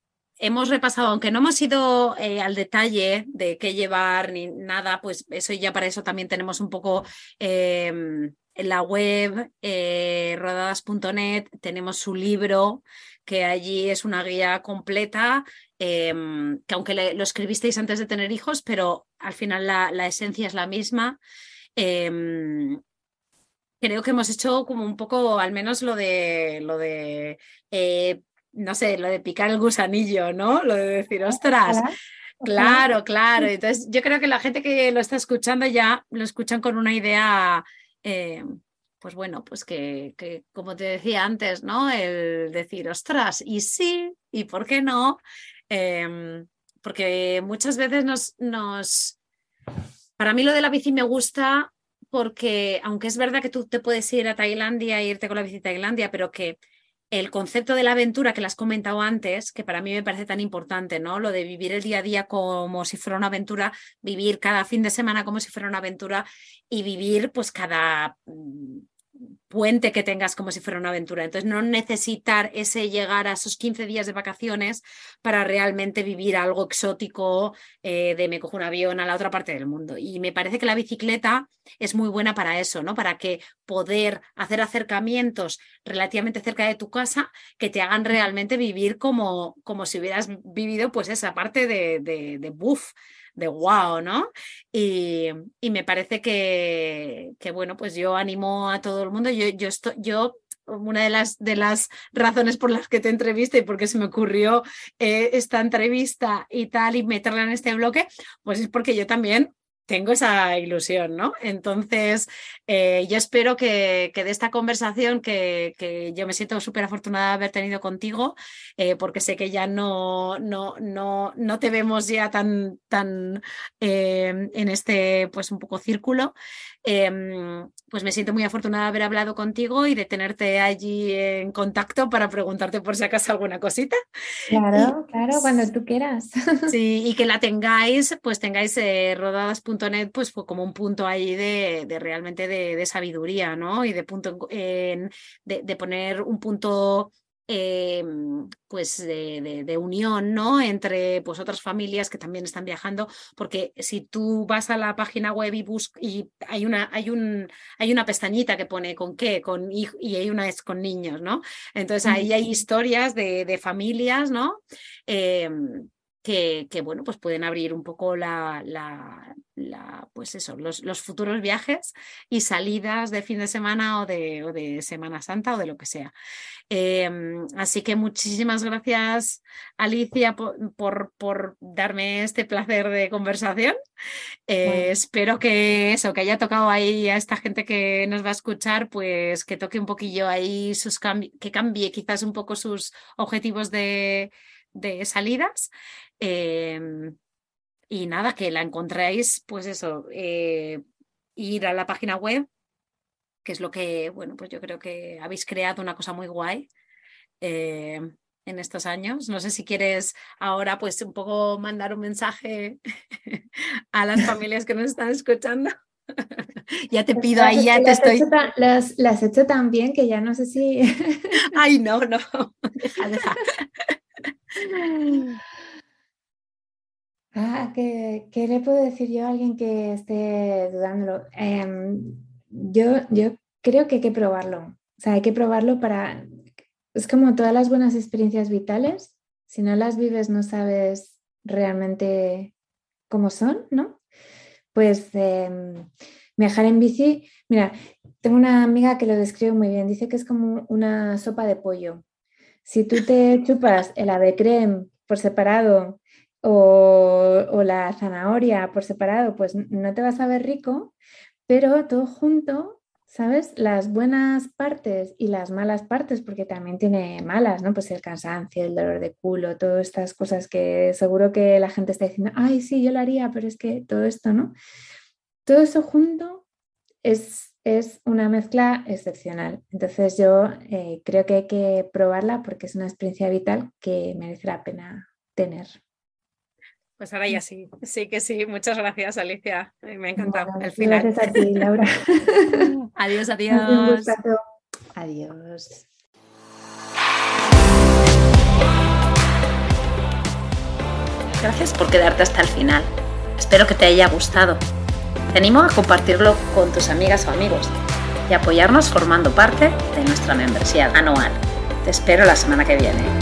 hemos repasado, aunque no hemos ido eh, al detalle de qué llevar ni nada, pues eso ya para eso también tenemos un poco em, en la web eh, rodadas.net, tenemos su libro, que allí es una guía completa, em, que aunque lo escribisteis antes de tener hijos, pero al final la, esencia es la misma. Em, creo que hemos hecho como un poco, al menos lo de lo de eh, no sé, lo de picar el gusanillo, ¿no? Lo de decir, ostras. Claro, claro. Entonces, yo creo que la gente que lo está escuchando ya lo escuchan con una idea, eh, pues bueno, pues que, que, como te decía antes, ¿no? El decir, ostras, y sí, y por qué no. Em, porque muchas veces nos, nos. Para mí lo de la bici me gusta porque, aunque es verdad que tú te puedes ir a Tailandia e irte con la bici a Tailandia, pero que el concepto de la aventura que las has comentado antes, que para mí me parece tan importante, ¿no? Lo de vivir el día a día como si fuera una aventura, vivir cada fin de semana como si fuera una aventura y vivir pues cada mm, puente que tengas como si fuera una aventura. Entonces, no necesitar ese llegar a esos 15 días de vacaciones para realmente vivir algo exótico eh, de me cojo un avión a la otra parte del mundo. Y me parece que la bicicleta es muy buena para eso, ¿no? Para que poder hacer acercamientos relativamente cerca de tu casa que te hagan realmente vivir como, como si hubieras vivido pues esa parte de, de, de buff de wow, ¿no? Y, me parece que, que, bueno, pues yo animo a todo el mundo. Yo, yo, estoy, yo una de las, de las razones por las que te entrevisté y porque se me ocurrió eh, esta entrevista y tal y meterla en este bloque, pues es porque yo también tengo esa ilusión, ¿no? Entonces, eh, yo espero que, de esta conversación, que, yo me siento súper afortunada de haber tenido contigo, eh, porque sé que ya no, no, no, no te vemos ya tan, tan eh, en este, pues un poco círculo. Em, pues me siento muy afortunada de haber hablado contigo y de tenerte allí en contacto para preguntarte por si acaso alguna cosita. Claro, claro, cuando tú quieras. Sí, y que la tengáis, pues tengáis rodadas.net, pues como un punto ahí de, realmente de, sabiduría, ¿no? Y de punto de, poner un punto em, pues de, unión ¿no? entre pues, otras familias que también están viajando, porque si tú vas a la página web y buscas, y hay una, hay, un, hay una pestañita que pone con qué, con y hay una es con niños, ¿no? Entonces ahí hay historias de, de familias, ¿no? Em, que, bueno, pues pueden abrir un poco la, la, pues eso, los, los, futuros viajes y salidas de fin de semana o de, o de Semana Santa o de lo que sea. Em, así que muchísimas gracias, Alicia, por, por, darme este placer de conversación. Eh, espero que eso, que haya tocado ahí a esta gente que nos va a escuchar, pues que toque un poquillo ahí sus que cambie quizás un poco sus objetivos de de salidas. Em, y nada, que la encontréis, pues eso, eh, ir a la página web, que es lo que, bueno, pues yo creo que habéis creado una cosa muy guay em, en estos años. No sé si quieres ahora, pues un poco mandar un mensaje a las familias que nos están escuchando. ya te pido ahí, ya te estoy. las, las he hecho tan bien que ya no sé si. Ay, no, no. Deja, deja. Ah, ¿qué, le puedo decir yo a alguien que esté dudándolo? Em, yo, yo creo que hay que probarlo. O sea, hay que probarlo para... Es como todas las buenas experiencias vitales. Si no las vives, no sabes realmente cómo son, ¿no? Pues em, viajar en bici, mira, tengo una amiga que lo describe muy bien. Dice que es como una sopa de pollo. Si tú te chupas el ave creme por separado o, la zanahoria por separado, pues no te vas a ver rico, pero todo junto, ¿sabes? Las buenas partes y las malas partes, porque también tiene malas, ¿no? Pues el cansancio, el dolor de culo, todas estas cosas que seguro que la gente está diciendo, ay, sí, yo lo haría, pero es que todo esto, ¿no? Todo eso junto es es una mezcla excepcional. Entonces yo eh, creo que hay que probarla porque es una experiencia vital que merece la pena tener. Pues ahora ya sí, sí que sí. Muchas gracias, Alicia. Me ha encantado el final. Gracias a ti, Laura. adiós, adiós. Adiós. Gracias por quedarte hasta el final. Espero que te haya gustado. Te animo a compartirlo con tus amigas o amigos y apoyarnos formando parte de nuestra membresía anual. Te espero la semana que viene.